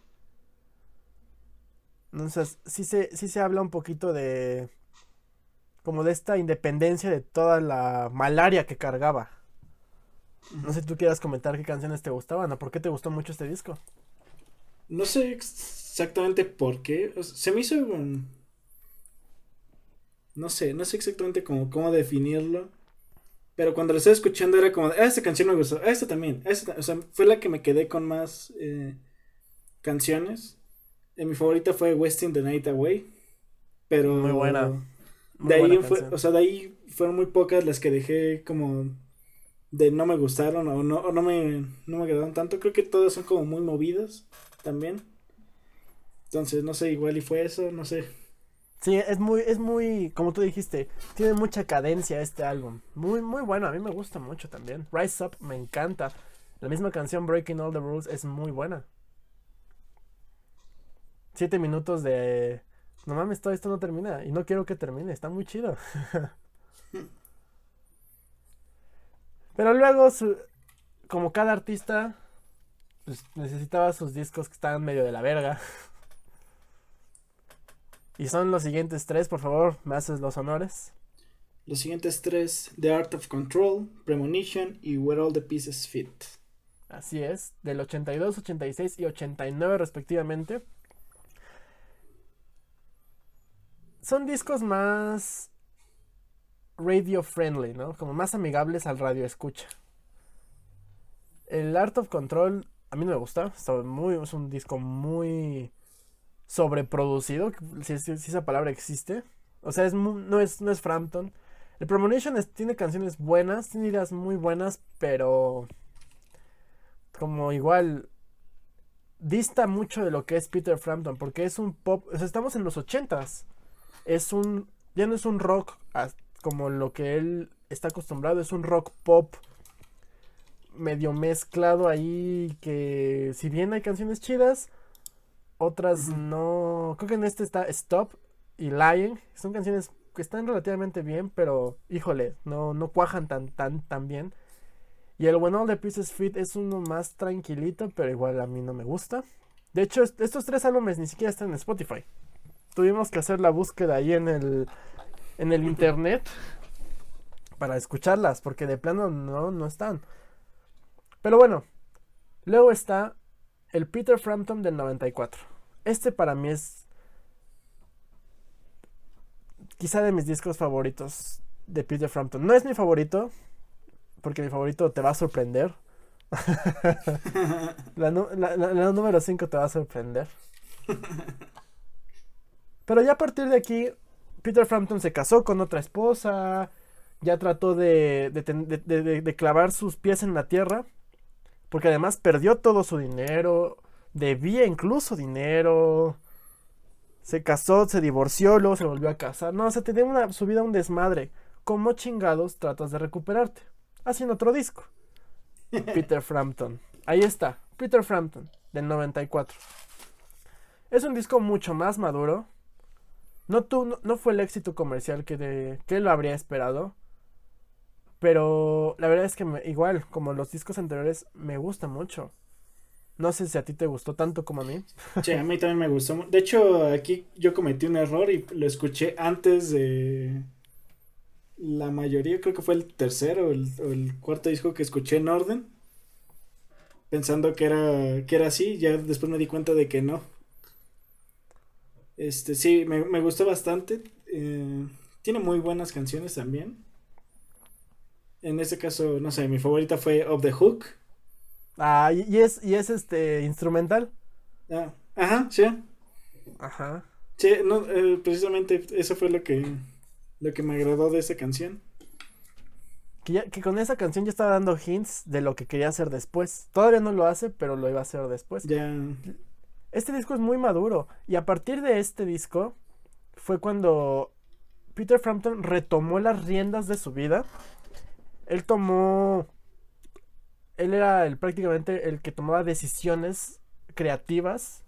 Entonces, sí se, sí se habla un poquito de. como de esta independencia de toda la malaria que cargaba. No sé si tú quieras comentar qué canciones te gustaban o por qué te gustó mucho este disco. No sé exactamente por qué. se me hizo. no sé, no sé exactamente cómo, cómo definirlo. Pero cuando lo estaba escuchando era como, ah, esta canción me gustó, ah, esta también, o sea, fue la que me quedé con más eh, canciones mi favorita fue Wasting the Night Away. Pero. Muy buena. de ahí fue, o sea, de ahí fueron muy pocas las que dejé como de no me gustaron o no, o no me no me agradaron tanto. Creo que todas son como muy movidas también. Entonces, no sé, igual y fue eso, no sé. Sí, es muy, es muy, como tú dijiste, tiene mucha cadencia este álbum. Muy, muy bueno, a mí me gusta mucho también. Rise Up me encanta. La misma canción Breaking All the Rules es muy buena. Siete minutos de. No mames, todo esto no termina. Y no quiero que termine, está muy chido. Pero luego, como cada artista, pues necesitaba sus discos que estaban medio de la verga. Y son los siguientes tres, por favor, me haces los honores. Los siguientes tres: The Art of Control, Premonition y Where All the Pieces Fit. Así es, del 82, 86 y 89 respectivamente. Son discos más radio friendly, ¿no? Como más amigables al radio escucha. El Art of Control a mí no me gusta, es un disco muy sobreproducido, si, si, esa palabra existe. O sea, es no, es, no es Frampton. El Premonition tiene canciones buenas, tiene ideas muy buenas, pero como igual dista mucho de lo que es Peter Frampton, porque es un pop, o sea, estamos en los ochentas. Es un, ya no es un rock como lo que él está acostumbrado, es un rock pop medio mezclado ahí que si bien hay canciones chidas, otras no. Creo que en este está Stop y Lying. Son canciones que están relativamente bien, pero híjole, no, no cuajan tan, tan, tan bien. Y el When All the Pieces Fit es uno más tranquilito, pero igual a mí no me gusta. De hecho, estos tres álbumes ni siquiera están en Spotify. Tuvimos que hacer la búsqueda ahí en el, en el internet para escucharlas, porque de plano no, no están. Pero bueno, luego está el Peter Frampton del 94. Este para mí es quizá de mis discos favoritos de Peter Frampton. No es mi favorito, porque mi favorito te va a sorprender. la, número 5 te va a sorprender. Pero ya a partir de aquí, Peter Frampton se casó con otra esposa, ya trató de, de, clavar sus pies en la tierra, porque además perdió todo su dinero, debía incluso dinero, se casó, se divorció, luego se volvió a casar. No, o sea, tenía una, su vida un desmadre. ¿Cómo chingados tratas de recuperarte? Haciendo otro disco. Peter Frampton. Ahí está, Peter Frampton, del 94. Es un disco mucho más maduro. No, no, fue el éxito comercial que, de, que lo habría esperado. Pero la verdad es que igual, como los discos anteriores, me gusta mucho. No sé si a ti te gustó tanto como a mí. Sí, a mí también me gustó. De hecho, aquí yo cometí un error y lo escuché antes de la mayoría, creo que fue el tercero o el, cuarto disco que escuché en orden. Pensando que era, que era así, ya después me di cuenta de que no. Este, sí, me, gustó bastante. Eh, tiene muy buenas canciones también. En este caso, no sé, mi favorita fue Of the Hook. Ah, y es, y es este instrumental. Ah, ajá, sí. Ajá. Sí, no, eh, precisamente eso fue lo que, lo que me agradó de esa canción. Que, que con esa canción ya estaba dando hints de lo que quería hacer después. Todavía no lo hace, pero lo iba a hacer después. Ya. Este disco es muy maduro. Y a partir de este disco fue cuando Peter Frampton retomó las riendas de su vida. Él tomó él era el, prácticamente el que tomaba decisiones creativas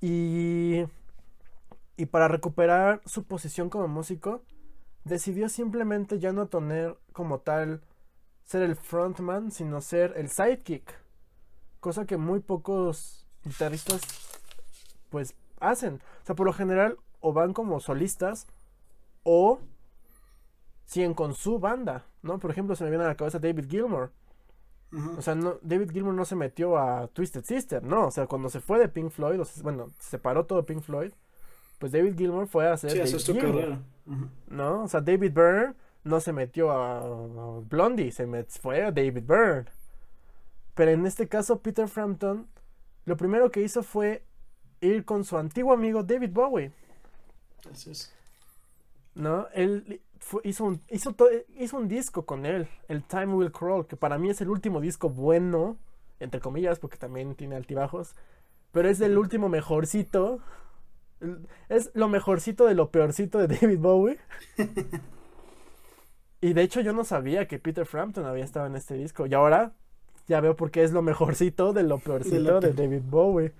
y, y para recuperar su posición como músico, decidió simplemente ya no tener como tal ser el frontman, sino ser el sidekick. Cosa que muy pocos guitarristas pues hacen. O sea, por lo general o van como solistas o siguen con su banda, ¿no? Por ejemplo, se me viene a la cabeza David Gilmour. O sea, no, David Gilmour no se metió a Twisted Sister, no. O sea, cuando se fue de Pink Floyd, bueno, se separó todo Pink Floyd, pues David Gilmour fue a hacer. Sí, David ¿No? O sea, David Byrne no se metió a, Blondie, se fue a David Byrne. Pero en este caso, Peter Frampton, lo primero que hizo fue ir con su antiguo amigo David Bowie. ¿No? Él hizo, un, hizo, hizo un disco con él, el Time Will Crawl, que para mí es el último disco bueno, entre comillas, porque también tiene altibajos, pero es el último mejorcito. Es lo mejorcito de lo peorcito de David Bowie. y de hecho yo no sabía que Peter Frampton había estado en este disco. Y ahora ya veo por qué es lo mejorcito de lo peorcito de, David Bowie.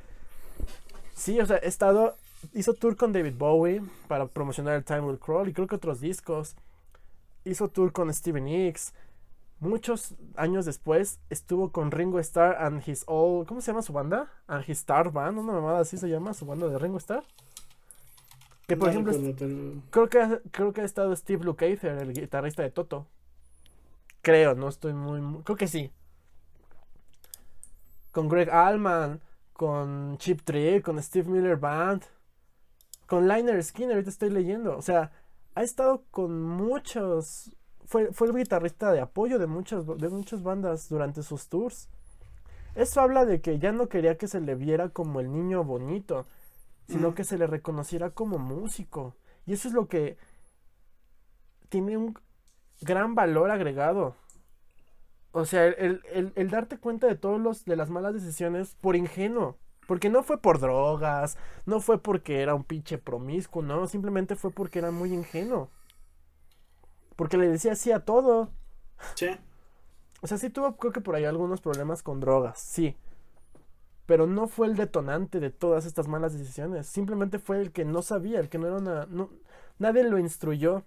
Sí, o sea, he estado hizo tour con David Bowie para promocionar el Time Will Crawl y creo que otros discos. Hizo tour con Steven Nicks. Muchos años después estuvo con Ringo Starr and his all. ¿Cómo se llama su banda? And his Star Band, una mamada así se llama su banda de Ringo Starr. Que por ejemplo, creo, que, creo que ha estado Steve Lukather, el guitarrista de Toto. Creo, no estoy muy. Creo que sí. Con Greg Allman, con Chip Trick, con Steve Miller Band, con Liner Skinner, ahorita estoy leyendo. O sea, ha estado con muchos. Fue, fue el guitarrista de apoyo de muchas, de muchas bandas durante sus tours. Eso habla de que ya no quería que se le viera como el niño bonito, sino Mm. que se le reconociera como músico. Y eso es lo que tiene un gran valor agregado. O sea, el, el- el darte cuenta de todos los de las malas decisiones por ingenuo. Porque no fue por drogas, no fue porque era un pinche promiscuo, no, simplemente fue porque era muy ingenuo. Porque le decía sí a todo. Sí. O sea, sí tuvo, creo que por ahí algunos problemas con drogas, sí. Pero no fue el detonante de todas estas malas decisiones. Simplemente fue el que no sabía, el que no era una. No, nadie lo instruyó.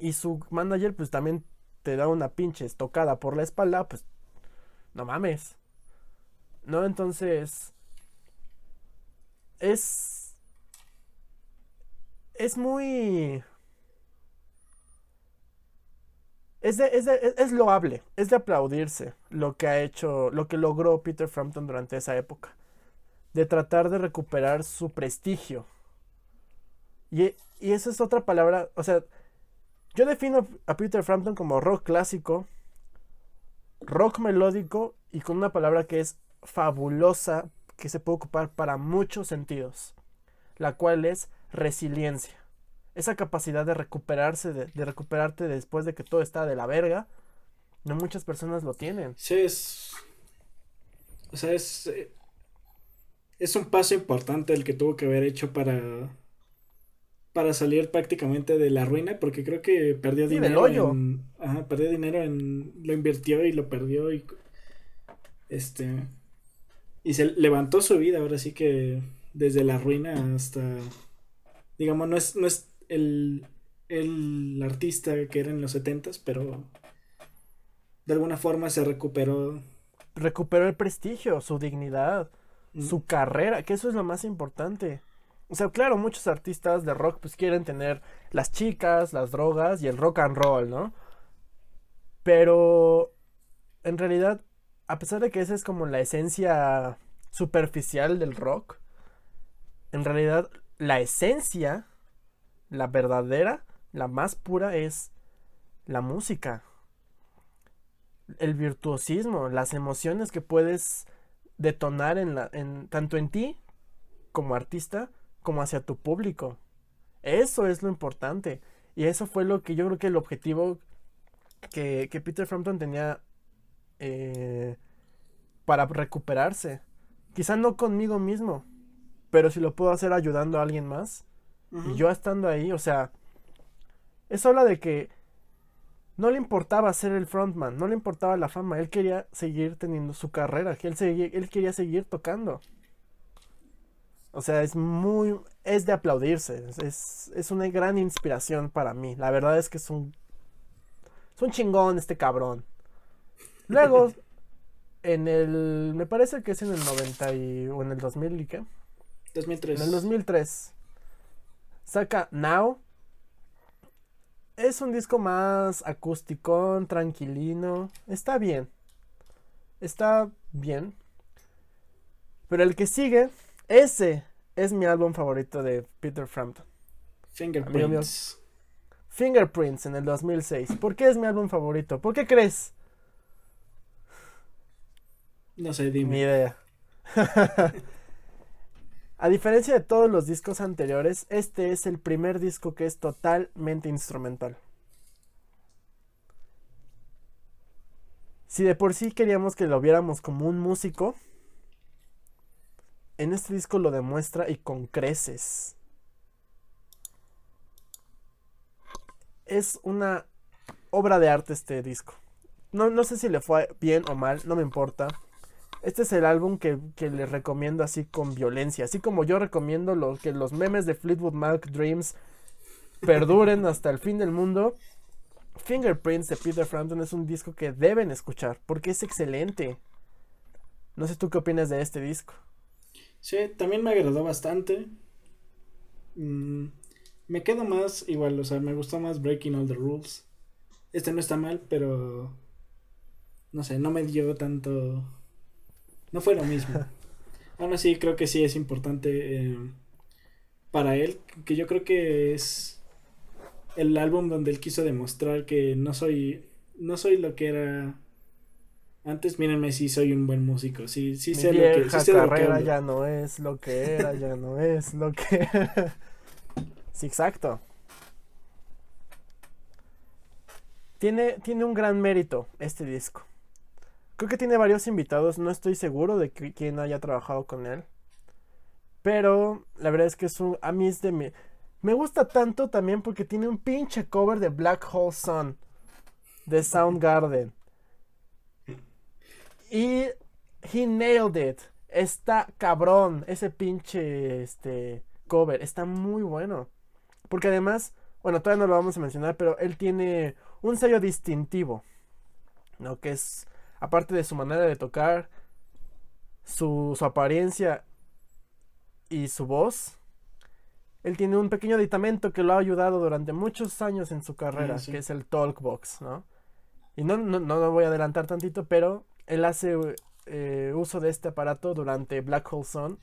Y su manager, pues también te da una pinche estocada por la espalda, pues. No mames. ¿No? Entonces. Es. Es muy. Es, de- es, loable, es de aplaudirse lo que ha hecho, lo que logró Peter Frampton durante esa época. De tratar de recuperar su prestigio. Y, y esa es otra palabra, o sea, yo defino a Peter Frampton como rock clásico, rock melódico y con una palabra que es fabulosa, que se puede ocupar para muchos sentidos, la cual es resiliencia esa capacidad de recuperarse, de, recuperarte después de que todo está de la verga, no muchas personas lo tienen. Sí, es. O sea, es. eh, Es un paso importante el que tuvo que haber hecho para. Para salir prácticamente de la ruina, porque creo que perdió Sí, del dinero. hoyo. En, ajá, perdió dinero en. Lo invirtió y lo perdió y. Este. Y se levantó su vida, ahora sí que. Desde la ruina hasta. Digamos, no es, no es el, el artista que era en los setentas, pero. De alguna forma se recuperó. Recuperó el prestigio, su dignidad, Mm. su carrera, que eso es lo más importante. O sea, claro, muchos artistas de rock pues quieren tener las chicas, las drogas y el rock and roll, ¿no? Pero en realidad, a pesar de que esa es como la esencia superficial del rock, en realidad la esencia, la verdadera, la más pura es la música. El virtuosismo, las emociones que puedes detonar en la, tanto en ti como artista como hacia tu público. Eso es lo importante. Y eso fue lo que yo creo que el objetivo que, que Peter Frampton tenía eh, para recuperarse. Quizá no conmigo mismo, pero si lo puedo hacer ayudando a alguien más. Y yo estando ahí, o sea, eso habla de que no le importaba ser el frontman, no le importaba la fama, él quería seguir teniendo su carrera, él, él quería seguir tocando. O sea, es muy, es de aplaudirse, es- es, una gran inspiración para mí. La verdad es que es un, es un chingón este cabrón. Luego, en el, me parece que es en el 90 y, o en el 2000 y qué. 2003. En el 2003 saca Now. Es un disco más acústico, tranquilino. Está bien. Está bien. Pero el que sigue, ese es mi álbum favorito de Peter Frampton. Fingerprints. Fingerprints en el 2006. ¿Por qué es mi álbum favorito? ¿Por qué crees? No sé, dime. idea. A diferencia de todos los discos anteriores, este es el primer disco que es totalmente instrumental. Si de por sí queríamos que lo viéramos como un músico, en este disco lo demuestra y con creces. Es una obra de arte este disco. No, no sé si le fue bien o mal, no me importa. Este es el álbum que, que les recomiendo así con violencia. Así como yo recomiendo lo, que los memes de Fleetwood Mac Dreams perduren hasta el fin del mundo. Fingerprints de Peter Frampton es un disco que deben escuchar porque es excelente. No sé tú qué opinas de este disco. Sí, también me agradó bastante. Mm, me quedo más igual, o sea, me gustó más Breaking All the Rules. Este no está mal, pero no sé, no me dio tanto no fue lo mismo. Aún así, creo que sí es importante eh, para él, que yo creo que es el álbum donde él quiso demostrar que no soy, no soy lo que era antes. Mírenme, sí soy un buen músico, sí, sí sé Mi lo que, vieja sí sé lo que carrera ya no es lo que era, ya no es lo que... sí, exacto. Tiene, tiene un gran mérito este disco. Creo que tiene varios invitados, no estoy seguro de que- quién haya trabajado con él. Pero la verdad es que es un, a mí es de mi... Me gusta tanto también porque tiene un pinche cover de Black Hole Sun de Soundgarden. Y he nailed it. Está cabrón ese pinche este cover, está muy bueno. Porque además, bueno, todavía no lo vamos a mencionar, pero él tiene un sello distintivo, ¿no? Que es aparte de su manera de tocar, su, su apariencia y su voz, él tiene un pequeño aditamento que lo ha ayudado durante muchos años en su carrera, sí. que es el Talkbox, ¿no? Y no, no, no lo voy a adelantar tantito, pero él hace eh, uso de este aparato durante Black Hole Sun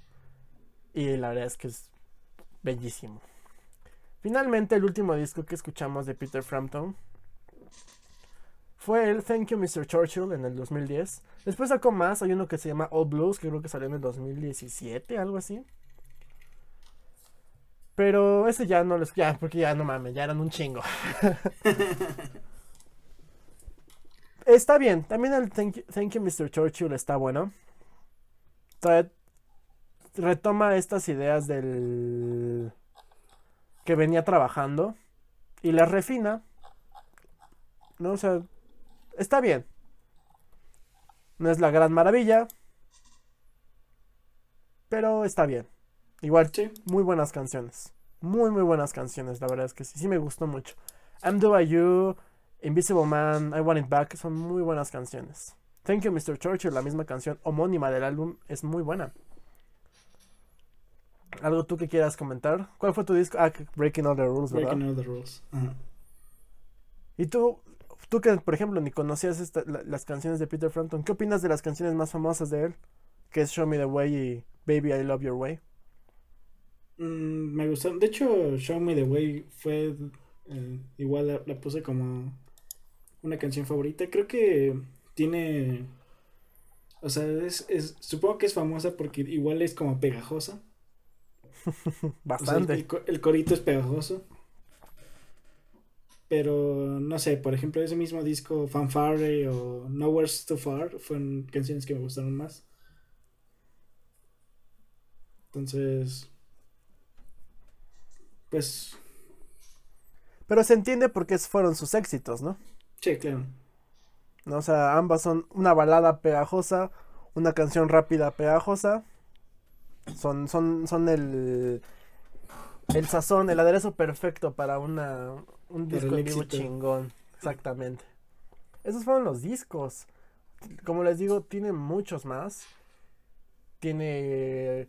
y la verdad es que es bellísimo. Finalmente, el último disco que escuchamos de Peter Frampton fue el Thank You Mr. Churchill en el 2010. Después sacó más, hay uno que se llama All Blues, que creo que salió en el 2017, algo así. Pero ese ya no les... Ya, porque ya no mames, ya eran un chingo. está bien, también el Thank You, Thank You Mr. Churchill está bueno. Todavía retoma estas ideas del... que venía trabajando y las refina. ¿No? O sea, está bien. No es la gran maravilla. Pero está bien. Igual, Sí. muy buenas canciones. Muy, muy buenas canciones. La verdad es que sí, sí me gustó mucho. I'm Do By You, Invisible Man, I Want It Back son muy buenas canciones. Thank You Mr. Churchill, la misma canción homónima del álbum, es muy buena. ¿Algo tú que quieras comentar? ¿Cuál fue tu disco? Ah, Breaking All the Rules, ¿verdad? Breaking all the rules. Y tú, tú que por ejemplo ni conocías esta- la- las canciones de Peter Frampton, ¿qué opinas de las canciones más famosas de él? Que es Show Me the Way y Baby I Love Your Way. Mm, me gustó. De hecho, Show Me the Way fue eh, igual la, la puse como una canción favorita. Creo que tiene. O sea, es, es- supongo que es famosa porque igual es como pegajosa. O sea, el, Bastante. el el corito es pegajoso. Pero no sé, por ejemplo, ese mismo disco Fanfare o Nowhere's Too Far fueron canciones que me gustaron más. Entonces, pues Pero se entiende porque fueron sus éxitos, ¿no? Sí, claro. ¿No? O sea, ambas son una balada pegajosa, una canción rápida pegajosa. Son, son, son el, el sazón, el aderezo perfecto para una, un Para disco en vivo chingón. Exactamente. Esos fueron los discos. Como les digo, tiene muchos más. Tiene.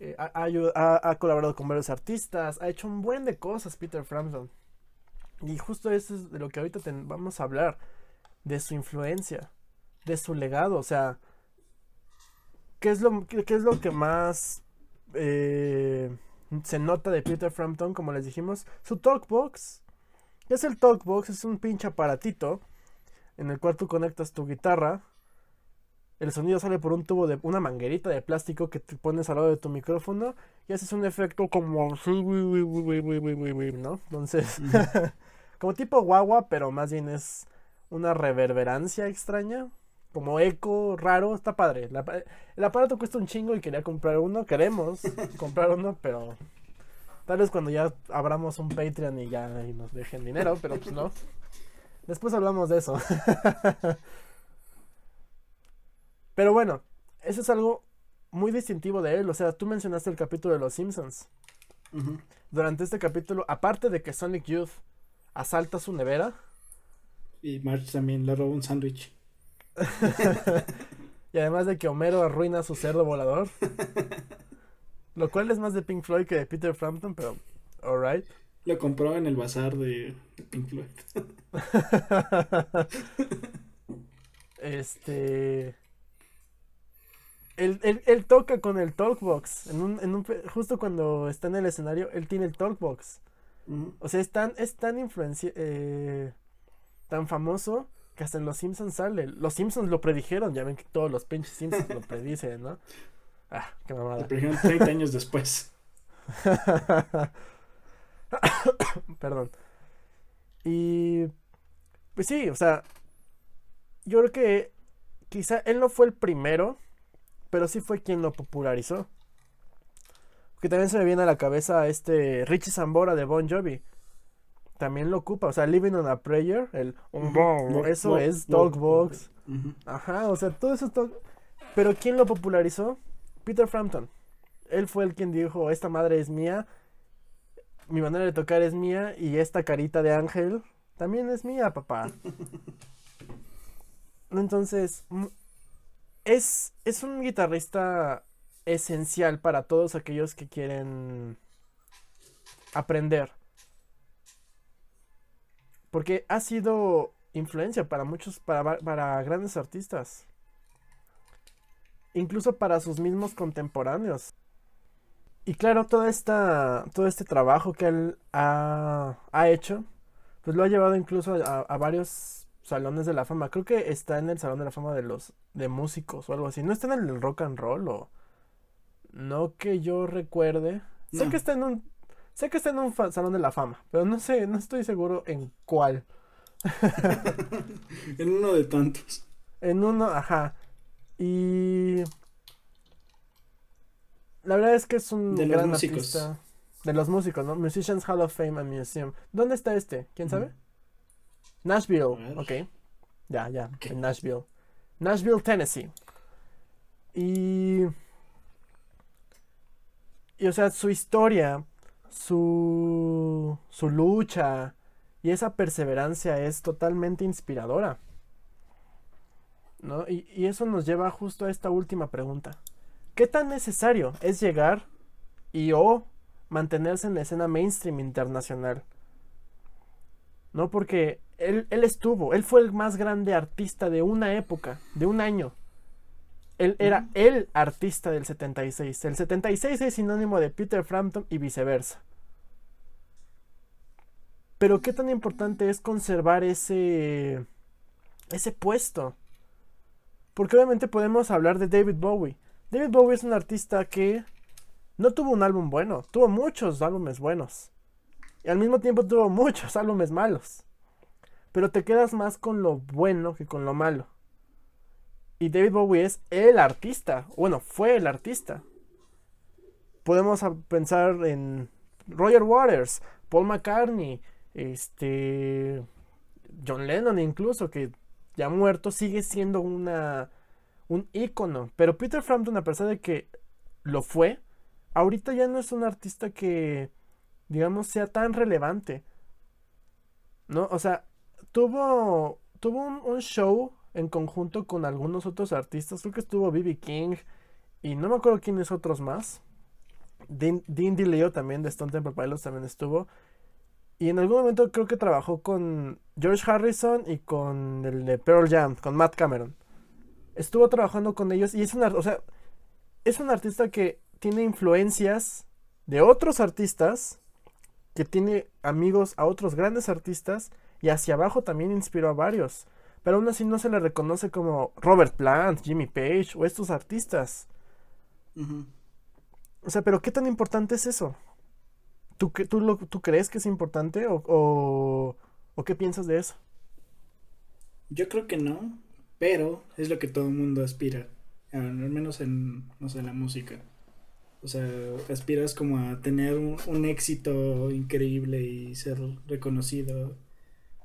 eh, ha- ha colaborado con varios artistas. Ha hecho un buen de cosas, Peter Frampton. Y justo eso es de lo que ahorita vamos a hablar. De su influencia. De su legado. O sea. ¿Qué es lo, qué, qué es lo que más eh, se nota de Peter Frampton? Como les dijimos. Su Talkbox. ¿Qué es el Talkbox? Es un pinche aparatito. En el cual tú conectas tu guitarra. El sonido sale por un tubo de una manguerita de plástico que te pones al lado de tu micrófono y haces un efecto como ¿no? Entonces, como tipo guagua, pero más bien es una reverberancia extraña, como eco raro, está padre. La, el aparato cuesta un chingo y quería comprar uno, queremos comprar uno, pero tal vez cuando ya abramos un Patreon y ya nos dejen dinero, pero pues no. Después hablamos de eso. Pero bueno, eso es algo muy distintivo de él. O sea, tú mencionaste el capítulo de Los Simpsons. Durante este capítulo, aparte de que Sonic Youth asalta su nevera, Y Marge también le roba un sándwich. y además de que Homero arruina su cerdo volador, lo cual es más de Pink Floyd que de Peter Frampton, pero alright. Lo compró en el bazar de Pink Floyd. este. Él, él, él, toca con el Talkbox. En un, en un, justo cuando está en el escenario, él tiene el Talkbox. O sea, es tan, es tan influencia, eh, tan famoso que hasta en Los Simpsons sale. Los Simpsons lo predijeron, ya ven que todos los pinches Simpsons lo predicen, ¿no? Ah, qué mamada. Lo predijeron 30 años después. Perdón. Y pues sí, o sea, yo creo que quizá él no fue el primero, pero sí fue quien lo popularizó. Porque también se me viene a la cabeza este Richie Zambora de Bon Jovi. También lo ocupa, o sea, Living on a Prayer, el eso es Dogbox. Ajá, o sea, todo eso es Pero ¿quién lo popularizó? Peter Frampton. Él fue el quien dijo, esta madre es mía, mi manera de tocar es mía y esta carita de ángel también es mía, papá. Entonces, es, es un guitarrista esencial para todos aquellos que quieren aprender. Porque ha sido influencia para muchos, para, para grandes artistas. Incluso para sus mismos contemporáneos. Y claro, toda esta, todo este trabajo que él ha, ha hecho, pues lo ha llevado incluso a, a, varios salones de la fama. Creo que está en el salón de la fama de los de músicos o algo así. No está en el rock and roll o no que yo recuerde. Sé que está en un sé que está en un salón de la fama, pero no sé, no estoy seguro en cuál. en uno de tantos. En uno, ajá. Y la verdad es que es un de gran los músicos. artista. De los músicos, ¿no? Musicians Hall of Fame and Museum. ¿Dónde está este? ¿Quién sabe? Nashville. Ok. Ya, ya. En Nashville. Nashville, Tennessee. Y. Y o sea, su historia, su. su lucha y esa perseverancia es totalmente inspiradora. ¿No? Y, y eso nos lleva justo a esta última pregunta. ¿Qué tan necesario es llegar y o mantenerse en la escena mainstream internacional? ¿No? Porque él, él, estuvo, él fue el más grande artista de una época, de un año. Él era uh -huh. el artista del 76. El 76 es sinónimo de Peter Frampton y viceversa. Pero qué tan importante es conservar ese ese puesto. Porque obviamente podemos hablar de David Bowie. David Bowie es un artista que no tuvo un álbum bueno, tuvo muchos álbumes buenos. Y al mismo tiempo tuvo muchos álbumes malos. Pero te quedas más con lo bueno que con lo malo. Y David Bowie es el artista. Bueno, fue el artista. Podemos pensar en Roger Waters, Paul McCartney, este John Lennon incluso, que ya muerto sigue siendo una un ícono. Pero Peter Frampton, a pesar de que lo fue, ahorita ya no es un artista que, digamos, sea tan relevante. ¿No? O sea, tuvo, tuvo un, un show en conjunto con algunos otros artistas. Creo que estuvo B.B. King y no me acuerdo quiénes otros más. Dean, Dean DeLeo también de Stone Temple Pilots también estuvo. Y en algún momento creo que trabajó con George Harrison y con el de Pearl Jam, con Matt Cameron. Estuvo trabajando con ellos y es un, o sea, es un artista que tiene influencias de otros artistas, que tiene amigos a otros grandes artistas y hacia abajo también inspiró a varios. Pero aún así no se le reconoce como Robert Plant, Jimmy Page o estos artistas. Uh -huh. O sea, pero ¿qué tan importante es eso? ¿Tú, tú, lo, tú crees que es importante o, o, o, qué piensas de eso? Yo creo que no, pero es lo que todo el mundo aspira, al menos en, no sé, la música. O sea, aspiras como a tener un, un éxito increíble y ser reconocido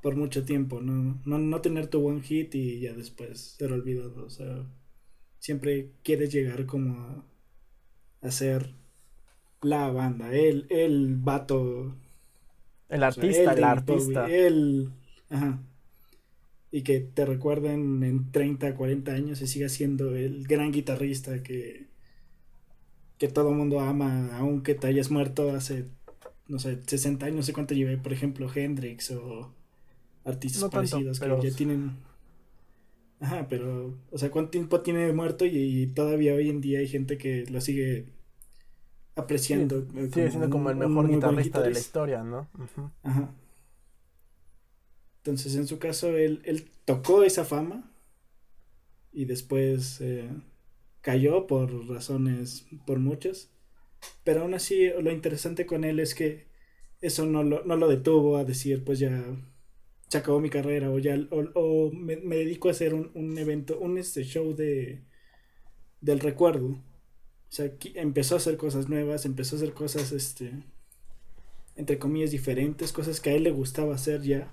por mucho tiempo, ¿no? ¿no? No tener tu one hit y ya después ser olvidado. O sea, siempre quieres llegar como a, ser la banda, el, el vato. El artista, o sea, el, el artista. El, ajá. Y que te recuerden en 30, 40 años y siga siendo el gran guitarrista que, que todo el mundo ama, aunque te hayas muerto hace, no sé, 60 años, no sé cuánto llevé, por ejemplo, Hendrix o artistas no parecidos tanto, pero... que ya tienen Ajá, pero, o sea, ¿cuánto tiempo tiene muerto y, todavía hoy en día hay gente que lo sigue apreciando? Sí, sigue siendo como el mejor guitarrista, de la historia, ¿no? Ajá. Entonces, en su caso, él, él tocó esa fama y después eh, cayó por razones, por muchas. Pero aún así, lo interesante con él es que eso no lo, no lo detuvo a decir, pues ya se acabó mi carrera o ya o, me, dedico a hacer un, evento, un este show de del recuerdo. O sea, empezó a hacer cosas nuevas, empezó a hacer cosas este entre comillas diferentes, cosas que a él le gustaba hacer ya.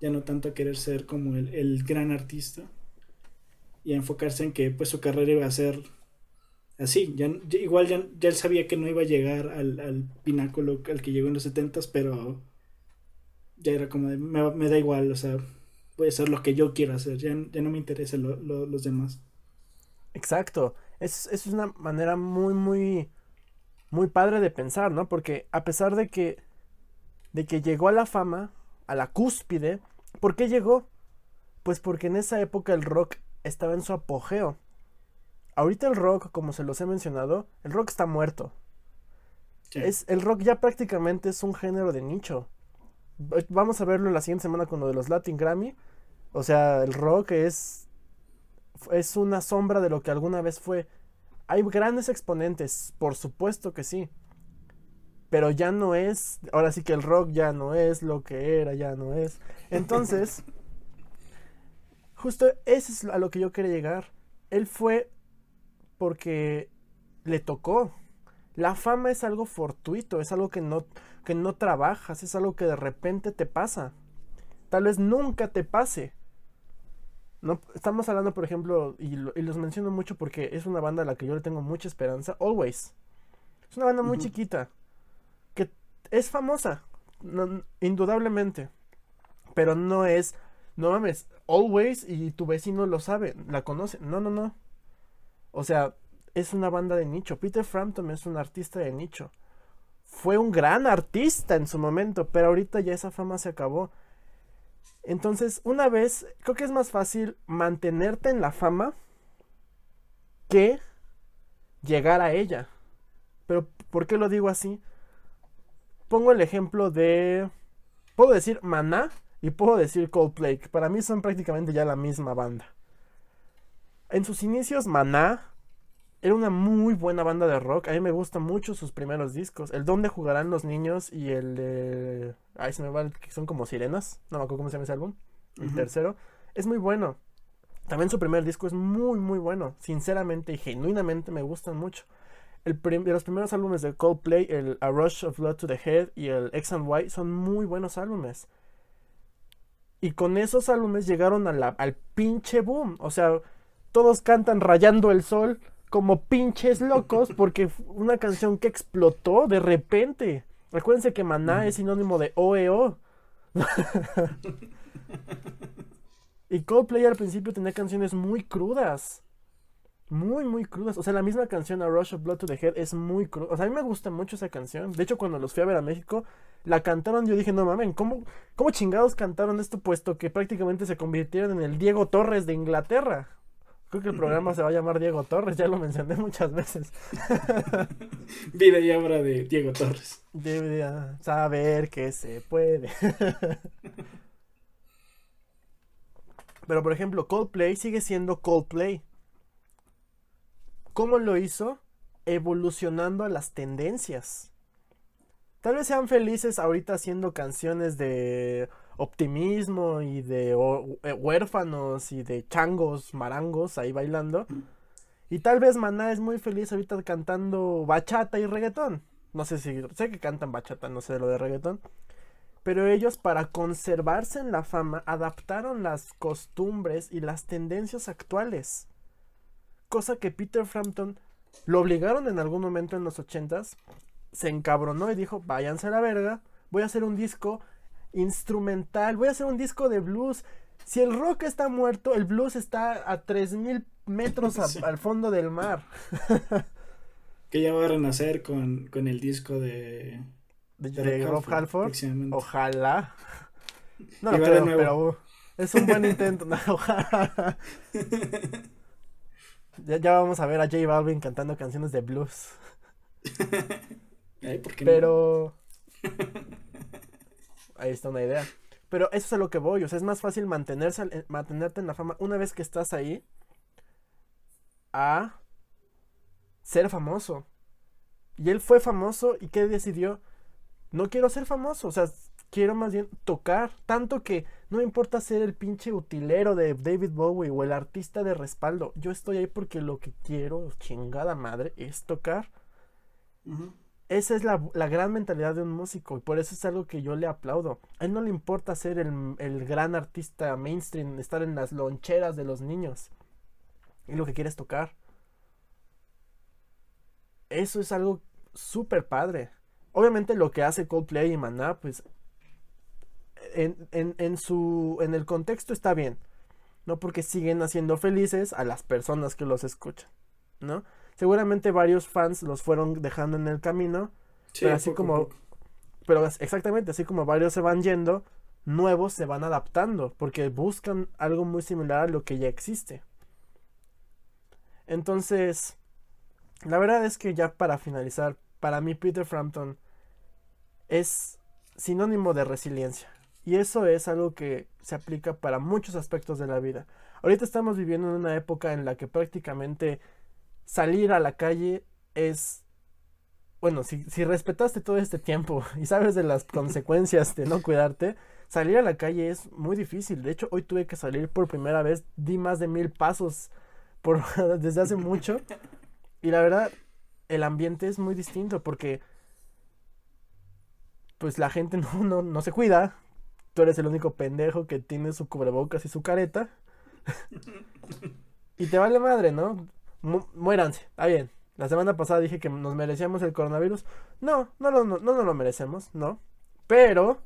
Ya no tanto querer ser como el, el gran artista y enfocarse en que pues su carrera iba a ser así. Ya, igual ya, ya, él sabía que no iba a llegar al, al pináculo al que llegó en los 70 pero ya era como de, me, da igual, o sea, puede ser lo que yo quiero hacer, ya, no me interesa los demás. Exacto, es, es una manera muy, muy, muy padre de pensar, ¿no? Porque a pesar de que, de que llegó a la fama, a la cúspide, ¿por qué llegó? Pues porque en esa época el rock estaba en su apogeo. Ahorita el rock, como se los he mencionado, el rock está muerto. Es, el rock ya prácticamente es un género de nicho. Vamos a verlo la siguiente semana con lo de los Latin Grammy. O sea, el rock es. Es una sombra de lo que alguna vez fue. Hay grandes exponentes, por supuesto que sí. Pero ya no es. Ahora sí que el rock ya no es lo que era, ya no es. Entonces. justo eso es a lo que yo quería llegar. Él fue porque le tocó. La fama es algo fortuito, es algo que no, que no trabajas, es algo que de repente te pasa. Tal vez nunca te pase. No, estamos hablando, por ejemplo, y, los menciono mucho porque es una banda a la que yo le tengo mucha esperanza, Always. Es una banda muy chiquita, que es famosa, indudablemente, pero no es, no mames, Always y tu vecino lo sabe, la conoce. No, no, no. O sea, es una banda de nicho. Peter Frampton es un artista de nicho. Fue un gran artista en su momento, pero ahorita ya esa fama se acabó. Entonces, una vez, creo que es más fácil mantenerte en la fama que llegar a ella. Pero, ¿por qué lo digo así? Pongo el ejemplo de... Puedo decir Maná y puedo decir Coldplay, para mí son prácticamente ya la misma banda. En sus inicios, Maná era una muy buena banda de rock. A mí me gustan mucho sus primeros discos. El Donde Jugarán los Niños y el de... Ay, se me va, que son como sirenas. No me acuerdo cómo se llama ese álbum. El tercero. Es muy bueno. También su primer disco es muy, muy bueno. Sinceramente y genuinamente me gustan mucho. El de los primeros álbumes de Coldplay, el A Rush of Blood to the Head y el X and Y, son muy buenos álbumes. Y con esos álbumes llegaron al pinche boom. O sea, todos cantan Rayando el Sol como pinches locos porque una canción que explotó de repente. Recuérdense que Maná es sinónimo de OEO. y Coldplay al principio tenía canciones muy crudas. Muy, muy crudas. O sea, la misma canción A Rush of Blood to the Head es muy cruda. O sea, a mí me gusta mucho esa canción. De hecho, cuando los fui a ver a México, la cantaron. Yo dije, no mames, ¿cómo, ¿cómo chingados cantaron esto puesto que prácticamente se convirtieron en el Diego Torres de Inglaterra? Creo que el programa se va a llamar Diego Torres, ya lo mencioné muchas veces. Vida y obra de Diego Torres. Debería saber que se puede. Pero por ejemplo, Coldplay sigue siendo Coldplay. ¿Cómo lo hizo? Evolucionando a las tendencias. Tal vez sean felices ahorita haciendo canciones de optimismo y de eh, huérfanos y de changos, marangos ahí bailando. Y tal vez Maná es muy feliz ahorita cantando bachata y reggaetón. No sé si, sé que cantan bachata, no sé lo de reggaetón. Pero ellos para conservarse en la fama adaptaron las costumbres y las tendencias actuales. Cosa que Peter Frampton lo obligaron en algún momento en los ochentas. Se encabronó y dijo, váyanse a la verga, voy a hacer un disco instrumental, voy a hacer un disco de blues. Si el rock está muerto, el blues está a 3000 metros al fondo del mar. que ya va a renacer con, el disco de. De, Rob Halford. Ojalá. No lo creo, pero. Es un buen intento. ya, ya, vamos a ver a J Balvin cantando canciones de blues. Pero. Ahí está una idea. Pero eso es a lo que voy. O sea, es más fácil mantenerse, mantenerte en la fama una vez que estás ahí. A ser famoso. Y él fue famoso y ¿qué decidió? No quiero ser famoso. O sea, quiero más bien tocar. Tanto que no me importa ser el pinche utilero de David Bowie o el artista de respaldo. Yo estoy ahí porque lo que quiero, chingada madre, es tocar. Esa es la, gran mentalidad de un músico y por eso es algo que yo le aplaudo. A él no le importa ser el, el gran artista mainstream, estar en las loncheras de los niños. Y lo que quiere es tocar. Eso es algo súper padre. Obviamente lo que hace Coldplay y Maná, pues en, en, en, su, en el contexto está bien. ¿No? Porque siguen haciendo felices a las personas que los escuchan. ¿No? Seguramente varios fans los fueron dejando en el camino. pero así como. Pero exactamente, así como varios se van yendo, nuevos se van adaptando. Porque buscan algo muy similar a lo que ya existe. Entonces. La verdad es que ya para finalizar, para mí Peter Frampton es sinónimo de resiliencia. Y eso es algo que se aplica para muchos aspectos de la vida. Ahorita estamos viviendo en una época en la que prácticamente salir a la calle es... Bueno, si, respetaste todo este tiempo y sabes de las consecuencias de no cuidarte, salir a la calle es muy difícil. De hecho, hoy tuve que salir por primera vez, di más de mil pasos por, desde hace mucho. Y la verdad, el ambiente es muy distinto porque pues la gente no, no, no se cuida. Tú eres el único pendejo que tiene su cubrebocas y su careta. y te vale madre, ¿no? Muéranse, está bien. La semana pasada dije que nos merecíamos el coronavirus. No, no, no, no, no, lo merecemos, no. Pero,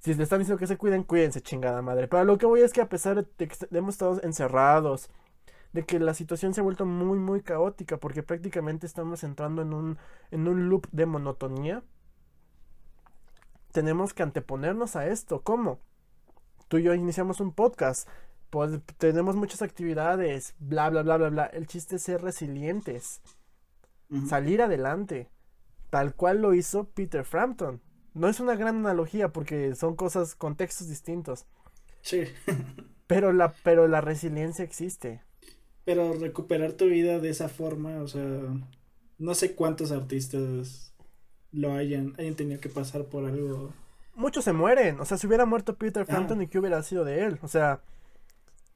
si le están diciendo que se cuiden, cuídense, chingada madre. Pero lo que voy es que a pesar de que hemos estado encerrados, de que la situación se ha vuelto muy, muy caótica, porque prácticamente estamos entrando en un, en un loop de monotonía, tenemos que anteponernos a esto. ¿Cómo? Tú y yo iniciamos un podcast pues, tenemos muchas actividades, bla, bla, bla, bla, bla. El chiste es ser resilientes, salir adelante, tal cual lo hizo Peter Frampton. No es una gran analogía porque son cosas, contextos distintos. Sí. pero la, pero la resiliencia existe. Pero recuperar tu vida de esa forma, o sea, no sé cuántos artistas lo hayan, hayan tenido que pasar por algo. Muchos se mueren, o sea, si hubiera muerto Peter Frampton y qué hubiera sido de él, o sea,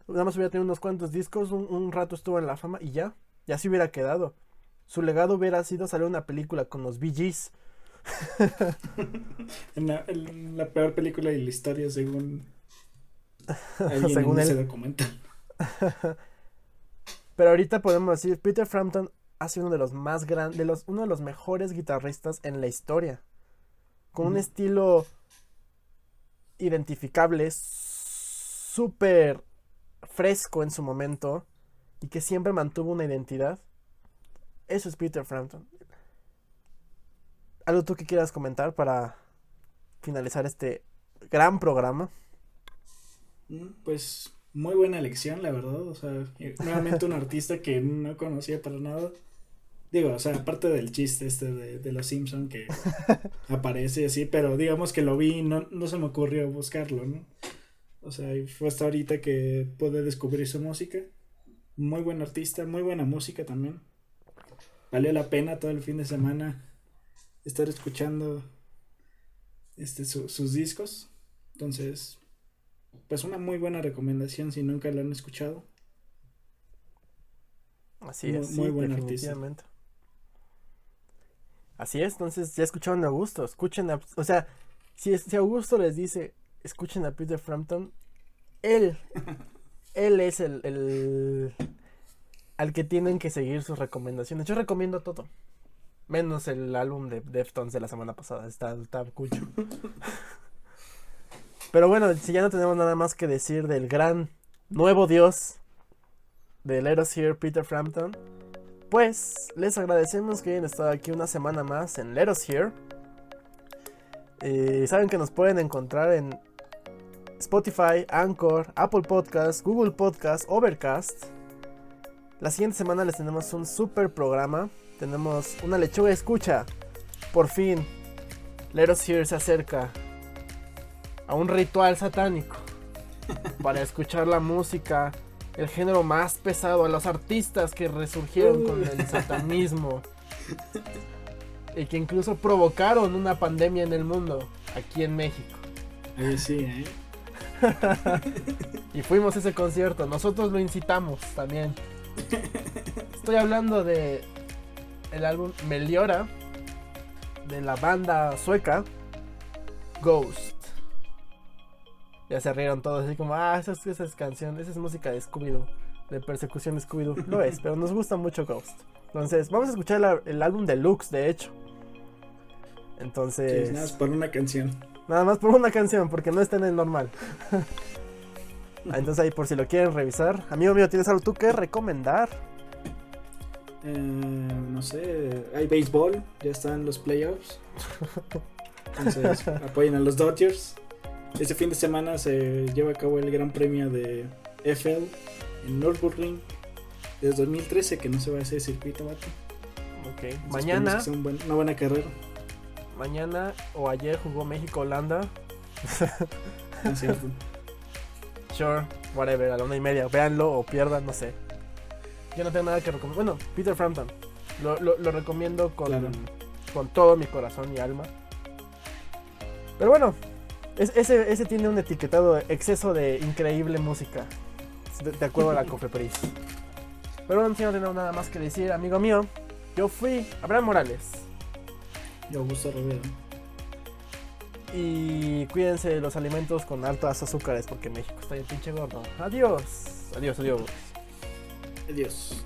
Nada más hubiera tenido unos cuantos discos, un, rato estuvo en la fama y ya, ya se hubiera quedado. Su legado hubiera sido salir una película con los Bee Gees. en, la, peor película de la historia, según, según ese documental. Pero ahorita podemos decir, Peter Frampton ha sido uno de los más grandes, los, uno de los mejores guitarristas en la historia. Con un estilo identificable, súper fresco en su momento y que siempre mantuvo una identidad. Eso es Peter Frampton. ¿Algo tú que quieras comentar para finalizar este gran programa? Mm, pues muy buena elección, la verdad. O sea, nuevamente un artista que no conocía para nada. Digo, o sea, aparte del chiste este de, de los Simpson que aparece así, pero digamos que lo vi y no, no se me ocurrió buscarlo, ¿no? O sea, fue hasta ahorita que pude descubrir su música. Muy buen artista, muy buena música también. Valió la pena todo el fin de semana estar escuchando este, sus discos. Entonces, pues una muy buena recomendación si nunca lo han escuchado. Así es, muy, buen artista. Así es, entonces ya escucharon a Augusto, escuchen a, o sea, si, si Augusto les dice, escuchen a Peter Frampton. Él, él es el, el, al que tienen que seguir sus recomendaciones. Yo recomiendo todo. Menos el álbum de Deftones de la semana pasada. Está, está cucho. Pero bueno, si ya no tenemos nada más que decir del gran nuevo dios de Let Us Hear, Peter Frampton, pues les agradecemos que hayan estado aquí una semana más en Let Us Hear. Eh, saben que nos pueden encontrar en Spotify, Anchor, Apple Podcast, Google Podcast, Overcast. La siguiente semana les tenemos un super programa. Tenemos una lechuga escucha. Por fin, Let Us Hear se acerca a un ritual satánico para escuchar la música, el género más pesado, a los artistas que resurgieron con el satanismo y que incluso provocaron una pandemia en el mundo aquí en México. Ahí sí, ¿eh? y fuimos a ese concierto, nosotros lo incitamos también. Estoy hablando de el álbum Meliora de la banda sueca Ghost. Ya se rieron todos así como, ah, esa es, esa es canción, esa es música de Scooby-Doo, de persecución de Scooby-Doo. Lo es, pero nos gusta mucho Ghost. Entonces, vamos a escuchar el álbum deluxe, de hecho. Entonces, por una canción. Nada más por una canción, porque no está en el normal. Ah, Entonces ahí por si lo quieren revisar. Amigo mío, ¿tienes algo tú que recomendar? Eh, no sé, hay béisbol, ya están los playoffs. Entonces, apoyen a los Dodgers. Este fin de semana se lleva a cabo el Gran Premio de FL en Nürburgring. Desde 2013 que no se va a hacer circuito, vato. Ok. Entonces, Mañana, que sea un buen- una buena carrera. Mañana o ayer jugó México-Holanda. ¿no es cierto? Sure, whatever, a la una y media. Véanlo o pierdan, no sé. Yo no tengo nada que recomendar. Bueno, Peter Frampton. Lo, lo- lo recomiendo con, Claro. con todo mi corazón y alma. Pero bueno, es- ese, ese tiene un etiquetado de exceso de increíble música. De, de acuerdo a la Cofepris. Pero bueno, si no tengo nada más que decir, amigo mío. Yo fui Abraham Morales. Yo, Augusto Rivera. Y cuídense de los alimentos con altas azúcares porque México está bien pinche gordo. Adiós. Adiós, adiós. Adiós.